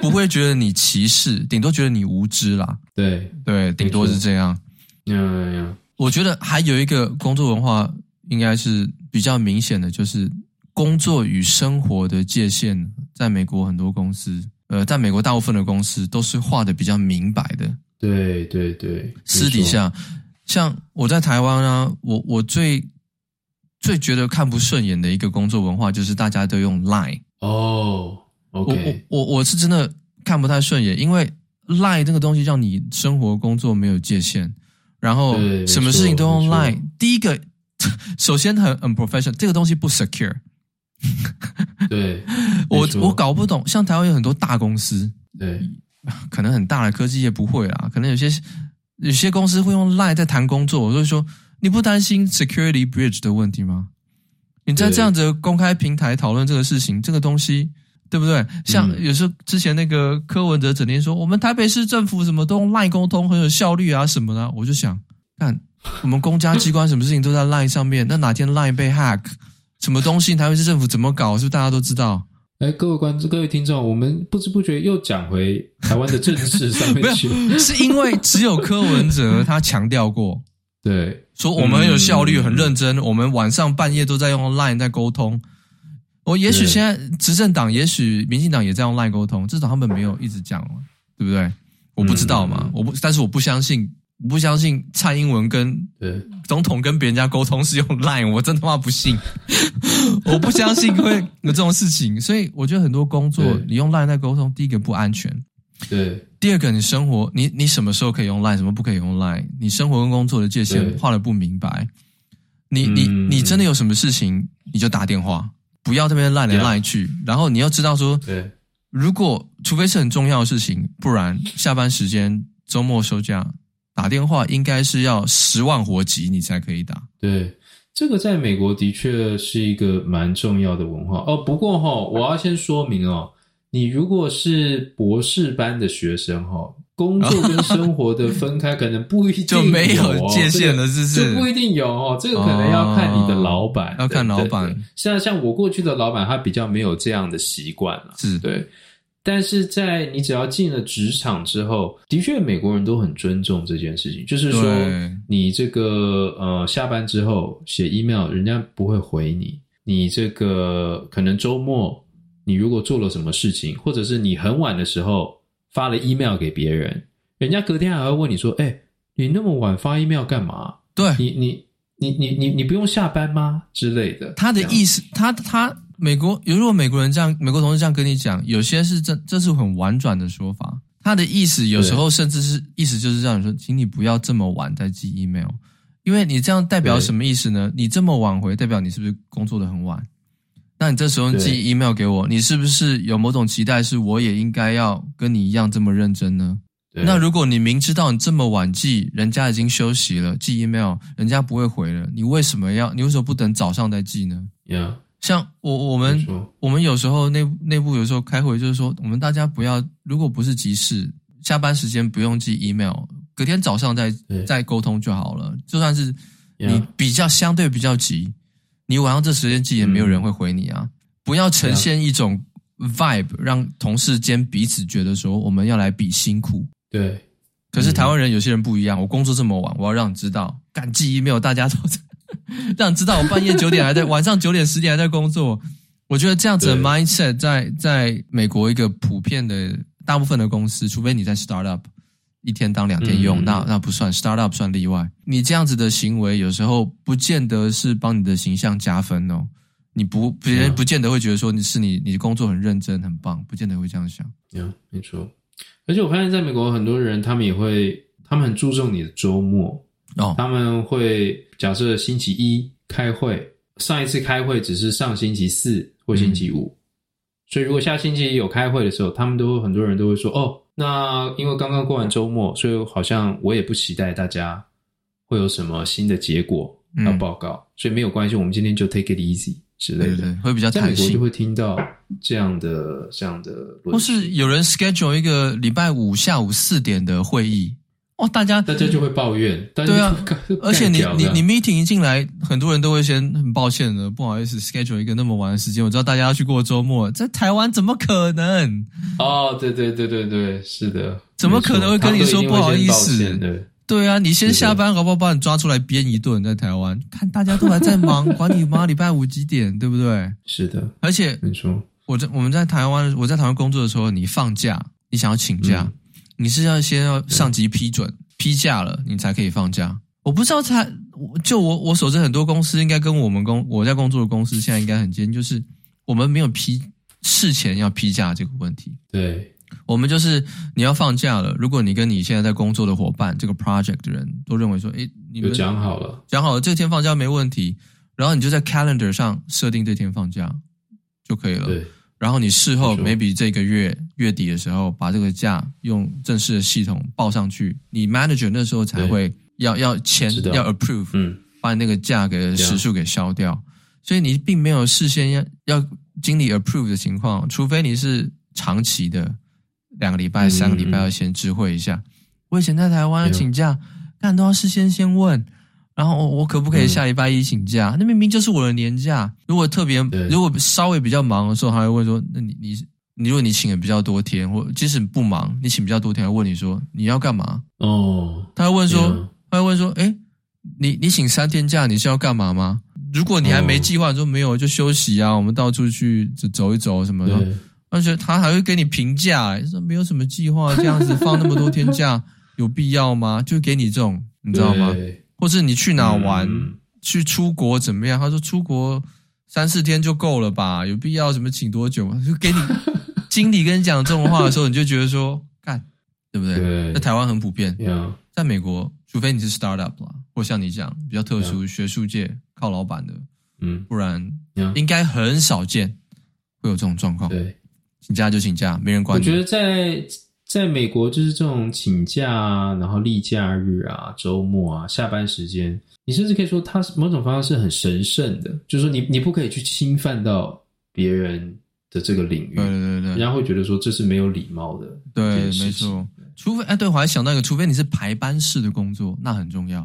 Speaker 2: 不会觉得你歧视，顶多觉得你无知啦。
Speaker 1: 对
Speaker 2: 对，顶多是这样。呀
Speaker 1: 呀呀！
Speaker 2: 我觉得还有一个工作文化。应该是比较明显的，就是工作与生活的界限，在美国很多公司，呃，在美国大部分的公司都是画的比较明白的。
Speaker 1: 对对对，
Speaker 2: 私底下，像我在台湾啊，我我最最觉得看不顺眼的一个工作文化，就是大家都用 Line。
Speaker 1: 哦，OK，
Speaker 2: 我我我是真的看不太顺眼，因为 Line 这个东西让你生活工作没有界限，然后什么事情都用 Line。第一个。首先很 unprofessional，这个东西不 secure。
Speaker 1: 对，
Speaker 2: 我我搞不懂，像台湾有很多大公司，
Speaker 1: 对，
Speaker 2: 可能很大的科技业不会啦，可能有些有些公司会用 Line 在谈工作。我就说，你不担心 security bridge 的问题吗？你在这样子的公开平台讨论这个事情，这个东西对不对？像有时候之前那个柯文哲整天说，我们台北市政府什么都用 Line 沟通很有效率啊什么的，我就想看。我们公家机关什么事情都在 Line 上面，那哪天 Line 被 hack，什么东西台湾市政府怎么搞，是不是大家都知道？
Speaker 1: 哎，各位观众、各位听众，我们不知不觉又讲回台湾的政治上面去 了。
Speaker 2: 是因为只有柯文哲他强调过，
Speaker 1: 对，
Speaker 2: 说我们很有效率、很认真，我们晚上半夜都在用 Line 在沟通。我也许现在执政党，也许民进党也在用 Line 沟通，至少他们没有一直讲，对不对？我不知道嘛，我不，但是我不相信。我不相信蔡英文跟总统跟别人家沟通是用 Line，我真他妈不信。我不相信会有这种事情，所以我觉得很多工作你用 Line 在沟通，第一个不安全。
Speaker 1: 对，
Speaker 2: 第二个你生活你你什么时候可以用 Line，什么不可以用 Line？你生活跟工作的界限画的不明白。你你你真的有什么事情你就打电话，不要这边 Line 来 Line 去。然后你要知道说，如果除非是很重要的事情，不然下班时间、周末休假。打电话应该是要十万火急你才可以打。
Speaker 1: 对，这个在美国的确是一个蛮重要的文化哦。不过哈，我要先说明哦，你如果是博士班的学生哈，工作跟生活的分开可能不一定、哦、
Speaker 2: 就没有界限了，是不是？
Speaker 1: 就不一定有哦，这个可能要看你的老板，
Speaker 2: 哦、要看老板。
Speaker 1: 像像我过去的老板，他比较没有这样的习惯了，
Speaker 2: 是
Speaker 1: 对。但是在你只要进了职场之后，的确美国人都很尊重这件事情，就是说你这个呃下班之后写 email，人家不会回你。你这个可能周末你如果做了什么事情，或者是你很晚的时候。发了 email 给别人，人家隔天还会问你说：“哎、欸，你那么晚发 email 干嘛？
Speaker 2: 对
Speaker 1: 你，你，你，你，你，你不用下班吗？之类的。”
Speaker 2: 他的意思，他他美国，如果美国人这样，美国同事这样跟你讲，有些是这这是很婉转的说法。他的意思有时候甚至是意思就是让你说，请你不要这么晚再寄 email，因为你这样代表什么意思呢？你这么晚回，代表你是不是工作的很晚？那你这时候寄 email 给我，你是不是有某种期待，是我也应该要跟你一样这么认真呢？那如果你明知道你这么晚寄，人家已经休息了，寄 email 人家不会回了，你为什么要？你为什么不等早上再寄呢
Speaker 1: ？Yeah.
Speaker 2: 像我我们我们有时候内内部有时候开会就是说，我们大家不要，如果不是急事，下班时间不用寄 email，隔天早上再再沟通就好了。就算是你比较相对比较急。你晚上这时间寄也没有人会回你啊！嗯、不要呈现一种 vibe，让同事间彼此觉得说我们要来比辛苦。
Speaker 1: 对，
Speaker 2: 可是台湾人有些人不一样，我工作这么晚，我要让你知道，敢寄 email，大家都 让你知道我半夜九点还在，晚上九点十点还在工作。我觉得这样子的 mindset 在在美国一个普遍的大部分的公司，除非你在 startup。一天当两天用，嗯、那那不算，startup 算例外。你这样子的行为，有时候不见得是帮你的形象加分哦。你不别人不见得会觉得说你是你，你的工作很认真很棒，不见得会这样想。
Speaker 1: 嗯，没错。而且我发现，在美国很多人，他们也会，他们很注重你的周末哦。他们会假设星期一开会，上一次开会只是上星期四或星期五，嗯、所以如果下星期一有开会的时候，他们都很多人都会说哦。那因为刚刚过完周末，所以好像我也不期待大家会有什么新的结果要报告，嗯、所以没有关系，我们今天就 take it easy 之类的，对对对，会比较在美国就会听到这样的这样的，
Speaker 2: 或是有人 schedule 一个礼拜五下午四点的会议。哦，大家
Speaker 1: 大家就会抱怨，对
Speaker 2: 啊，而且你你你 meeting 一进来，很多人都会先 很抱歉的，不好意思，schedule 一个那么晚的时间，我知道大家要去过周末，在台湾怎么可能？
Speaker 1: 哦，对对对对对，是的，
Speaker 2: 怎么可能会跟你说不好意思？对啊，你先下班，好不好？把你抓出来鞭一顿，在台湾看大家都还在忙，管你妈礼拜五几点，对不对？
Speaker 1: 是的，
Speaker 2: 而且
Speaker 1: 没错，
Speaker 2: 我在我们在台湾，我在台湾工作的时候，你放假，你想要请假。嗯你是要先要上级批准批假了，你才可以放假。我不知道他，就我我所知，很多公司应该跟我们公我在工作的公司现在应该很接近，就是我们没有批事前要批假这个问题。
Speaker 1: 对，
Speaker 2: 我们就是你要放假了，如果你跟你现在在工作的伙伴这个 project 的人都认为说，哎，你们
Speaker 1: 讲好了，
Speaker 2: 讲好了这天放假没问题，然后你就在 calendar 上设定这天放假就可以了。
Speaker 1: 对。
Speaker 2: 然后你事后 maybe 这个月月底的时候，把这个假用正式的系统报上去，你 manager 那时候才会要要签要 approve，嗯，把你那个价格时数给消掉。所以你并没有事先要要经理 approve 的情况，除非你是长期的两个礼拜、三个礼拜要先知会一下。我以前在台湾请假，干都要事先先问。然后我可不可以下礼拜一请假？嗯、那明明就是我的年假。如果特别，如果稍微比较忙的时候，还会问说：“那你你你，如果你请的比较多天，或即使不忙，你请比较多天，还问你说你要干嘛？”
Speaker 1: 哦，
Speaker 2: 他会问说，嗯、他会问说：“哎，你你请三天假，你是要干嘛吗？如果你还没计划，说没有就休息啊，我们到处去走一走什么的。而且他还会给你评价，说没有什么计划，这样子放那么多天假 有必要吗？就给你这种，你知道吗？”或是你去哪玩，嗯、去出国怎么样？他说出国三四天就够了吧？有必要什么请多久吗？就给你 经理跟你讲这种话的时候，你就觉得说干，对不对？
Speaker 1: 对
Speaker 2: 在台湾很普遍，
Speaker 1: 嗯、
Speaker 2: 在美国，除非你是 startup 啦，或像你讲比较特殊，学术界靠老板的，嗯，不然应该很少见会有这种状况。
Speaker 1: 对，
Speaker 2: 请假就请假，没人管你。
Speaker 1: 我觉得在。在美国，就是这种请假啊，然后例假日啊、周末啊、下班时间，你甚至可以说，它某种方式是很神圣的，就是说你你不可以去侵犯到别人的这个领域，
Speaker 2: 对对对对，
Speaker 1: 人家会觉得说这是没有礼貌的，
Speaker 2: 对，没错。除非哎，对我还想到一个，除非你是排班式的工作，那很重要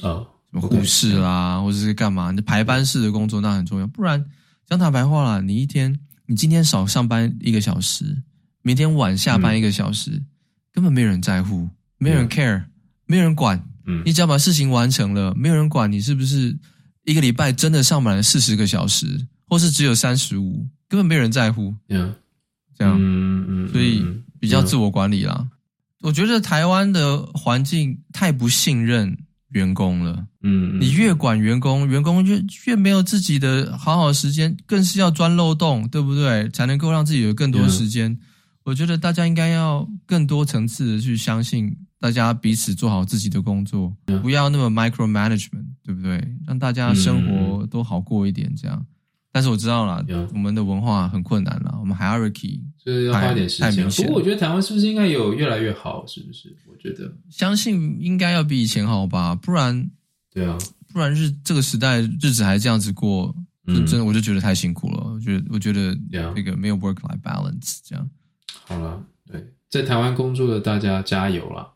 Speaker 1: 啊，
Speaker 2: 什么护士啦，或者是干嘛，你排班式的工作那很重要。不然讲坦白话啦，你一天你今天少上班一个小时，明天晚下班一个小时，根本没有人在乎，没有人 care，没有人管。嗯，你只要把事情完成了，没有人管你是不是一个礼拜真的上满了四十个小时，或是只有三十五。根本没有人在乎这样，嗯嗯，所以比较自我管理啦。我觉得台湾的环境太不信任员工了，嗯，你越管员工，员工越越没有自己的好好时间，更是要钻漏洞，对不对？才能够让自己有更多时间。我觉得大家应该要更多层次的去相信，大家彼此做好自己的工作.不要那么 micro management，对不对？让大家生活都好过一点，这样。但是我知道了.我们的文化很困难了，我们 hierarchy
Speaker 1: 就是要花点时间。不过我觉得台湾是不是应该有越来越好？是不是？我觉得
Speaker 2: 相信应该要比以前好吧，不然
Speaker 1: 对啊，
Speaker 2: 不然日这个时代日子还这样子过，真的我就觉得太辛苦了。我觉得我觉得那个没有 work life balance 这样。
Speaker 1: 好了，对，在台湾工作的大家加油啦，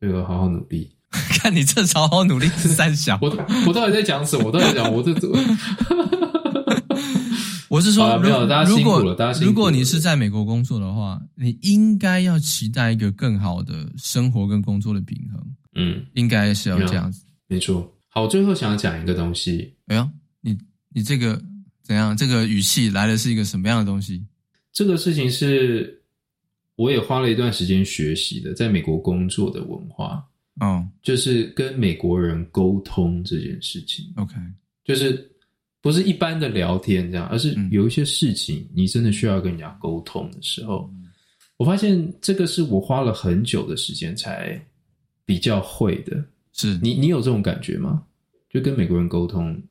Speaker 1: 这个好好努力。
Speaker 2: 看你这好好努力是三小，
Speaker 1: 我我到底在讲什么？我到底在讲我这怎么？
Speaker 2: 我是说，
Speaker 1: 没有，大家辛苦了，大家辛苦了。
Speaker 2: 如果你是在美国工作的话，你应该要期待一个更好的生活跟工作的平衡。嗯，应该是要这样子。
Speaker 1: 没错。好，我最后想要讲一个东西。
Speaker 2: 哎呀，你你这个怎样？这个语气来的是一个什么样的东西？
Speaker 1: 这个事情是我也花了一段时间学习的，在美国工作的文化。哦，就是跟美国人沟通这件事情。
Speaker 2: OK，
Speaker 1: 就是。不是一般的聊天这样，而是有一些事情你真的需要跟人家沟通的时候，我发现这个是我花了很久的时间才比较会的。
Speaker 2: 是
Speaker 1: 你，你有这种感觉吗？就跟美国人沟通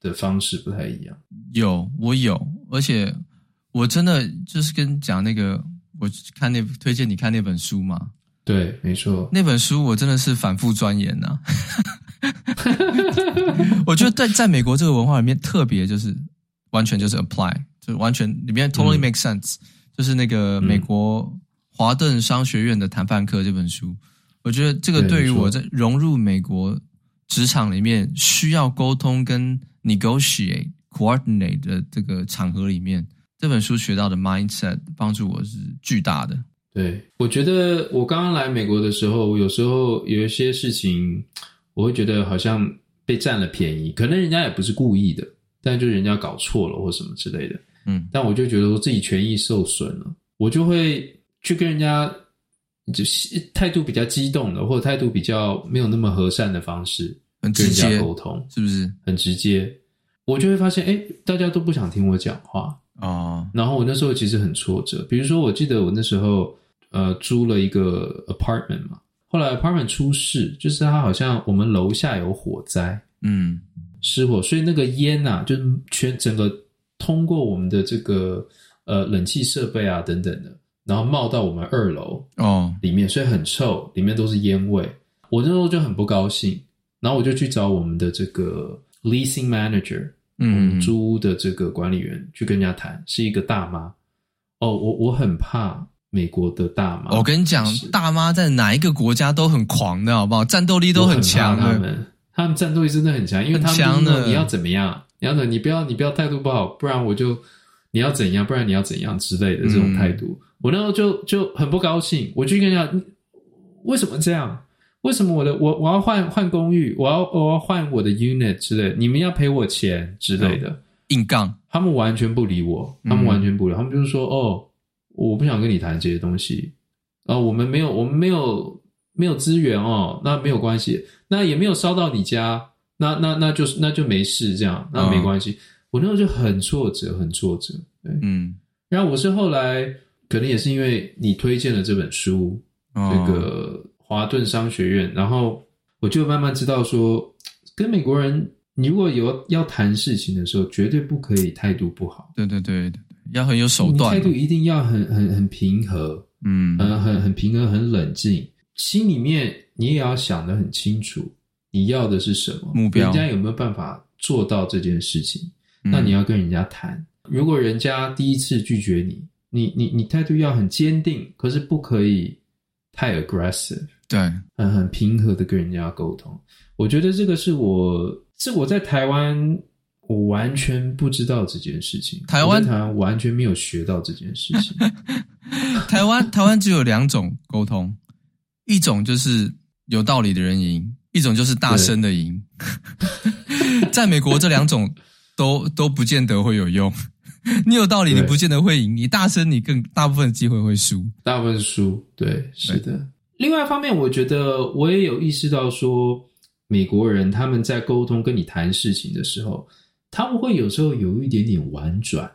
Speaker 1: 的方式不太一样。
Speaker 2: 有，我有，而且我真的就是跟讲那个，我看那推荐你看那本书嘛。
Speaker 1: 对，没错，
Speaker 2: 那本书我真的是反复钻研呐。我觉得在在美国这个文化里面，特别就是完全就是 apply，就完全里面 totally make sense，嗯。就是那个美国华顿商学院的谈判课这本书，我觉得这个对于我在融入美国职场里面需要沟通跟 negotiate coordinate 的这个场合里面，这本书学到的 mindset 帮助我是巨大的。
Speaker 1: 对，我觉得我刚刚来美国的时候，我有时候有一些事情。我会觉得好像被占了便宜，可能人家也不是故意的，但就是人家搞错了或什么之类的，嗯，但我就觉得我自己权益受损了，我就会去跟人家就是态度比较激动的，或者态度比较没有那么和善的方式跟人家沟通，
Speaker 2: 是不是
Speaker 1: 很直接？我就会发现，哎，大家都不想听我讲话
Speaker 2: 哦。
Speaker 1: 然后我那时候其实很挫折，比如说，我记得我那时候呃租了一个 apartment 嘛。后来 apartment 出事，就是它好像我们楼下有火灾，
Speaker 2: 嗯，
Speaker 1: 失火，所以那个烟呐、啊，就全整个通过我们的这个呃冷气设备啊等等的，然后冒到我们二楼哦里面，所以很臭，里面都是烟味。我那时候就很不高兴，然后我就去找我们的这个 leasing manager，嗯，租屋的这个管理员去跟人家谈，是一个大妈。哦，我我很怕。美国的大妈，
Speaker 2: 我跟你讲，大妈在哪一个国家都很狂的，好不好？战斗力都很强。
Speaker 1: 他们，他们战斗力真的很强，因为他们强的。你要怎么样？你要怎？你不要，你不要态度不好，不然我就你要怎样？不然你要怎样之类的这种态度。嗯、我那时候就就很不高兴，我就跟人家为什么这样？为什么我的我我要换换公寓？我要我要换我的 unit 之类，你们要赔我钱之类的，
Speaker 2: 硬杠。
Speaker 1: 他们完全不理我，他们完全不理我，他们就是说哦。我不想跟你谈这些东西，啊、呃，我们没有，我们没有，没有资源哦，那没有关系，那也没有烧到你家，那那那就是那就没事，这样那没关系。哦、我那时候就很挫折，很挫折，对，嗯。然后我是后来可能也是因为你推荐了这本书，哦、这个华顿商学院，然后我就慢慢知道说，跟美国人，你如果有要谈事情的时候，绝对不可以态度不好。
Speaker 2: 对对对对。要很有手段，
Speaker 1: 态度一定要很很很平和，嗯，很很很平和，很冷静。心里面你也要想得很清楚，你要的是什么目标，人家有没有办法做到这件事情？嗯、那你要跟人家谈，如果人家第一次拒绝你，你你你态度要很坚定，可是不可以太 aggressive。
Speaker 2: 对，
Speaker 1: 很很平和的跟人家沟通。我觉得这个是我是我在台湾，我完全不知道这件事情。
Speaker 2: 台湾
Speaker 1: 台湾完全没有学到这件事情。
Speaker 2: 台湾台湾只有两种沟通，一种就是有道理的人赢，一种就是大声的赢。在美国，这两种都都不见得会有用。你有道理，你不见得会赢；你大声，你更大部分机会会输。
Speaker 1: 大部分输，对，是的。另外一方面，我觉得我也有意识到说，美国人他们在沟通跟你谈事情的时候，他们会有时候有一点点婉转，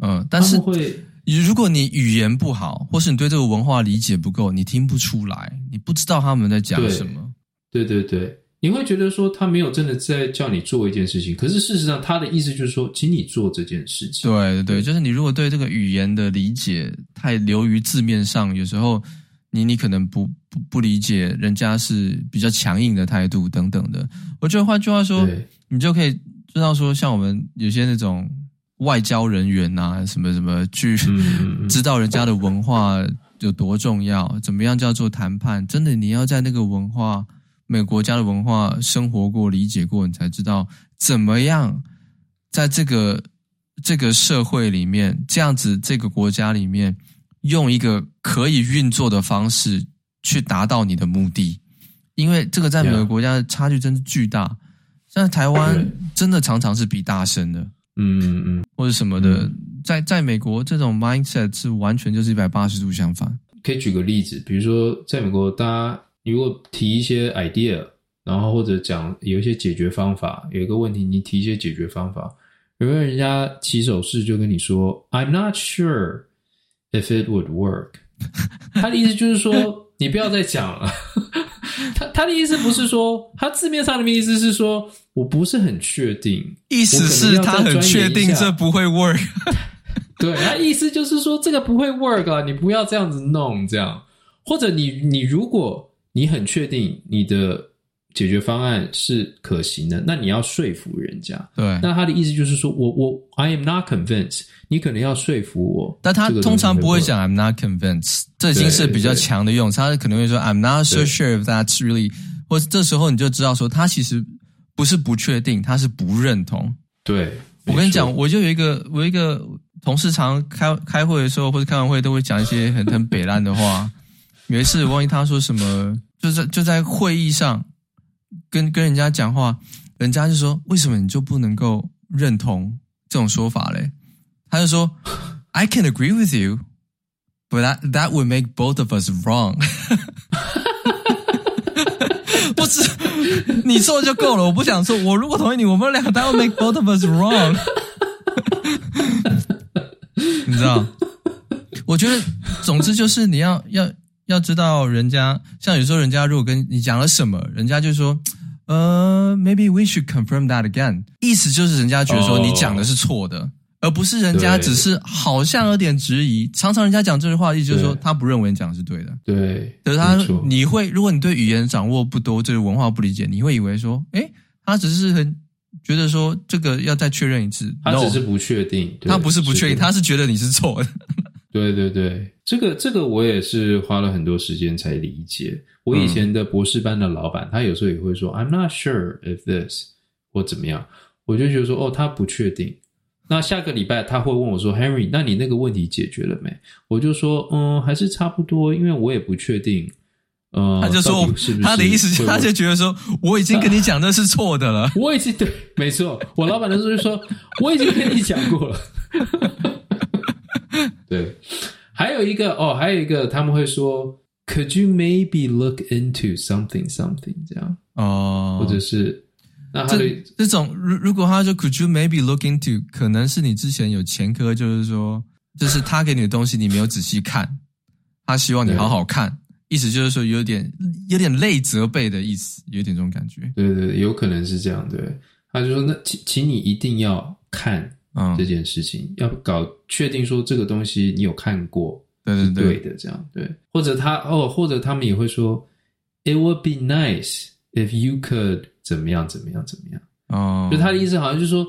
Speaker 2: 嗯，但是会，如果你语言不好，或是你对这个文化理解不够，你听不出来，你不知道他们在讲什么。
Speaker 1: 对，对对对，你会觉得说他没有真的在叫你做一件事情，可是事实上他的意思就是说，请你做这件事情。
Speaker 2: 对对对，就是你如果对这个语言的理解太流于字面上，有时候。你你可能不不不理解人家是比较强硬的态度等等的，我觉得换句话说，你就可以知道说，像我们有些那种外交人员啊，什么什么去知道人家的文化有多重要，怎么样叫做谈判，真的你要在那个文化每个国家的文化生活过、理解过，你才知道怎么样在这个这个社会里面，这样子这个国家里面。用一个可以运作的方式去达到你的目的，因为这个在每个国家的差距真是巨大。像台湾真的常常是比大声的，
Speaker 1: 嗯嗯嗯，
Speaker 2: 或者什么的，在在美国这种 mindset 是完全就是一百八十度相反。
Speaker 1: 可以举个例子，比如说在美国，大家如果提一些 idea，然后或者讲有一些解决方法，有一个问题你提一些解决方法，有没有人家起手式就跟你说 I'm not sure。If it would work，他的意思就是说，你不要再讲了。他他的意思不是说，他字面上的意思是说，我不是很确定。
Speaker 2: 意思是他很确定这不会 work。
Speaker 1: 对，他意思就是说，这个不会 work 啊，你不要这样子弄，这样。或者你你如果你很确定你的。解决方案是可行的，那你要说服人家。
Speaker 2: 对，
Speaker 1: 那他的意思就是说，我我 I am not convinced，你可能要说服我。
Speaker 2: 但他通常不会讲 I'm not convinced，这已经是比较强的用词。他可能会说 I'm not so sure if that's really，或者这时候你就知道说他其实不是不确定，他是不认同。
Speaker 1: 对，
Speaker 2: 我跟你讲，我就有一个我有一个同事，常开开会的时候或者开完会都会讲一些很很北烂的话。有一次，万一他说什么，就在就在会议上。跟跟人家讲话，人家就说：“为什么你就不能够认同这种说法嘞？”他就说：“I can agree with you, but that that would make both of us wrong。”不是你说就够了，我不想说。我如果同意你，我们两个 that would make both of us wrong。你知道？我觉得，总之就是你要要。要知道，人家像有时候，人家如果跟你讲了什么，人家就说，呃，maybe we should confirm that again。意思就是人家觉得说你讲的是错的，oh, 而不是人家只是好像有点质疑。常常人家讲这句话，意思就是说他不认为你讲的是对的。
Speaker 1: 对，
Speaker 2: 可是他你会，如果你对语言掌握不多，这个文化不理解，你会以为说，诶，他只是很觉得说这个要再确认一次。
Speaker 1: 他只是不确定，no,
Speaker 2: 他不是不确定，他是觉得你是错的。
Speaker 1: 对对对，这个这个我也是花了很多时间才理解。我以前的博士班的老板，嗯、他有时候也会说 "I'm not sure if this" 或怎么样，我就觉得说哦，他不确定。那下个礼拜他会问我说 "Henry，那你那个问题解决了没？"我就说嗯，还是差不多，因为我也不确定。嗯，
Speaker 2: 他就说
Speaker 1: 是不是
Speaker 2: 他的意思，他就觉得说我已经跟你讲那是错的了。
Speaker 1: 啊、我已经对，没错，我老板的时候就说我已经跟你讲过了。对，还有一个哦，还有一个他们会说，Could you maybe look into something something 这样
Speaker 2: 哦，
Speaker 1: 或者是那他的
Speaker 2: 这这种，如如果他说 Could you maybe look into，可能是你之前有前科，就是说，就是他给你的东西你没有仔细看，他希望你好好看，意思就是说有点有点累责备的意思，有点这种感觉。
Speaker 1: 对对对，有可能是这样。对，他就说那请请你一定要看。嗯，这件事情要搞确定说这个东西你有看过，对对对，对的，这样对。或者他哦，或者他们也会说，It would be nice if you could 怎么样怎么样怎么样。哦，就他的意思好像就是说，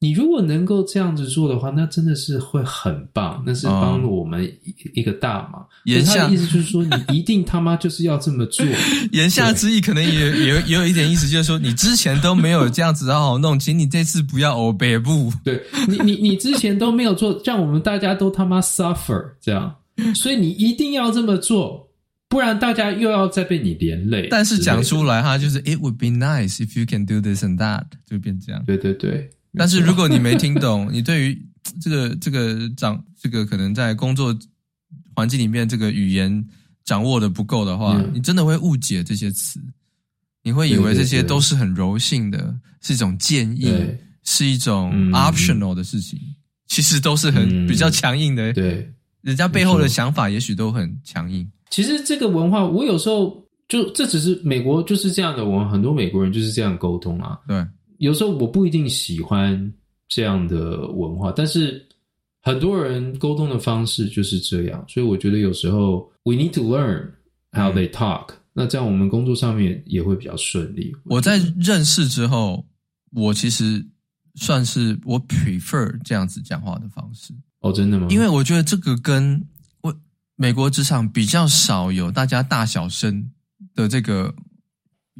Speaker 1: 你如果能够这样子做的话，那真的是会很棒，那是帮了我们一一个大忙。言下的意思就是说，你一定他妈就是要这么做。
Speaker 2: 言下之意可能也也也有一点意思，就是说你之前都没有这样子好好弄，请你这次不要欧北部。
Speaker 1: 对你你你之前都没有做，让我们大家都他妈 suffer 这样，所以你一定要这么做，不然大家又要再被你连累。
Speaker 2: 但是讲出来哈，就是 It would be nice if you can do this and that，就变这样。
Speaker 1: 对对对。
Speaker 2: 但是如果你没听懂，你对于这个这个掌这个可能在工作环境里面这个语言掌握的不够的话，嗯、你真的会误解这些词，你会以为这些都是很柔性的，是一种建议，是一种 optional 的事情，嗯、其实都是很、嗯、比较强硬的。对，人家背后的想法也许都很强硬。
Speaker 1: 其实这个文化，我有时候就这只是美国就是这样的我们，很多美国人就是这样沟通啊。
Speaker 2: 对。
Speaker 1: 有时候我不一定喜欢这样的文化，但是很多人沟通的方式就是这样，所以我觉得有时候 we need to learn how they talk，嗯。那这样我们工作上面也会比较顺利。
Speaker 2: 我在认识之后，我其实算是我 prefer 这样子讲话的方式。
Speaker 1: 哦，真的吗？
Speaker 2: 因为我觉得这个跟我美国职场比较少有大家大小声的这个。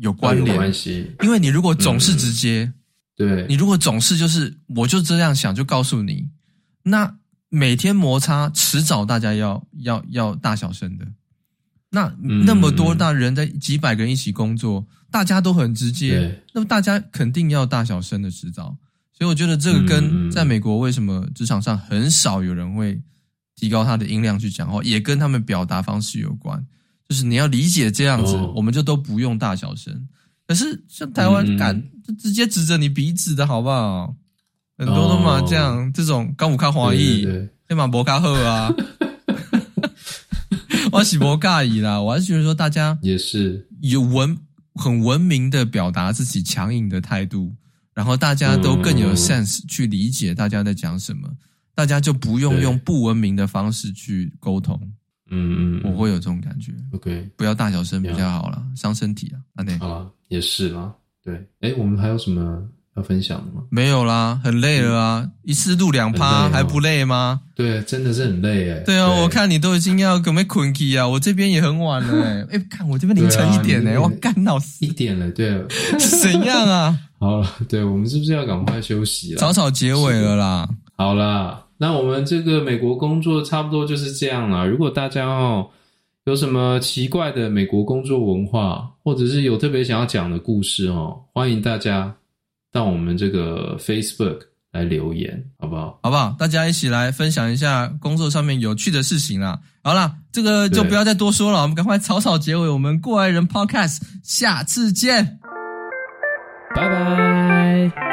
Speaker 2: 有关联，关系，
Speaker 1: 因
Speaker 2: 为你如果总是直接，
Speaker 1: 嗯、对，
Speaker 2: 你如果总是就是我就这样想就告诉你，那每天摩擦，迟早大家要要要大小声的。那那么多大人在几百个人一起工作，大家都很直接，那么大家肯定要大小声的迟早。所以我觉得这个跟在美国为什么职场上很少有人会提高他的音量去讲话，也跟他们表达方式有关。就是你要理解这样子，哦、我们就都不用大小声。可是像台湾敢、嗯、就直接指着你鼻子的好不好？很多都嘛这样，哦、这种刚武卡华裔，对嘛博卡赫啊，我喜博卡伊啦。我还是觉得说大家
Speaker 1: 也是
Speaker 2: 有文很文明的表达自己强硬的态度，然后大家都更有 sense 去理解大家在讲什么，大家就不用用不文明的方式去沟通。
Speaker 1: 嗯嗯，
Speaker 2: 我会有这种感觉。
Speaker 1: OK，
Speaker 2: 不要大小声比较好了，伤身体啊。啊，对，
Speaker 1: 好了，也是啦。对，哎，我们还有什么要分享的吗？
Speaker 2: 没有啦，很累了啊，一次录两趴还不累吗？
Speaker 1: 对，真的是很累哎。
Speaker 2: 对啊，我看你都已经要准备困去啊，我这边也很晚了哎。哎，看我这边凌晨一点哎，我干闹死
Speaker 1: 一点了。对，
Speaker 2: 怎样啊？
Speaker 1: 好了，对，我们是不是要赶快休息了？
Speaker 2: 草草结尾了啦。
Speaker 1: 好啦。那我们这个美国工作差不多就是这样啦。如果大家哦有什么奇怪的美国工作文化，或者是有特别想要讲的故事哦，欢迎大家到我们这个 Facebook 来留言，好不好？
Speaker 2: 好不好？大家一起来分享一下工作上面有趣的事情啦。好啦，这个就不要再多说了，我们赶快草草结尾。我们过来人 Podcast，下次见，
Speaker 1: 拜拜。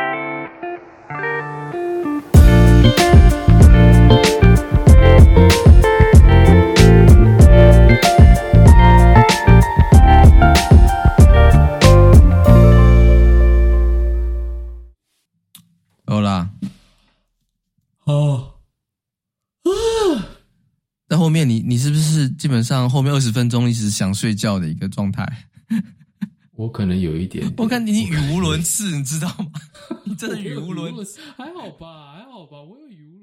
Speaker 2: 你你是不是基本上后面二十分钟一直想睡觉的一个状态？
Speaker 1: 我可能有一点，点，
Speaker 2: 我看你你语无伦次，你知道吗？你真的语无伦次，
Speaker 1: 还好吧，还好吧，我有语。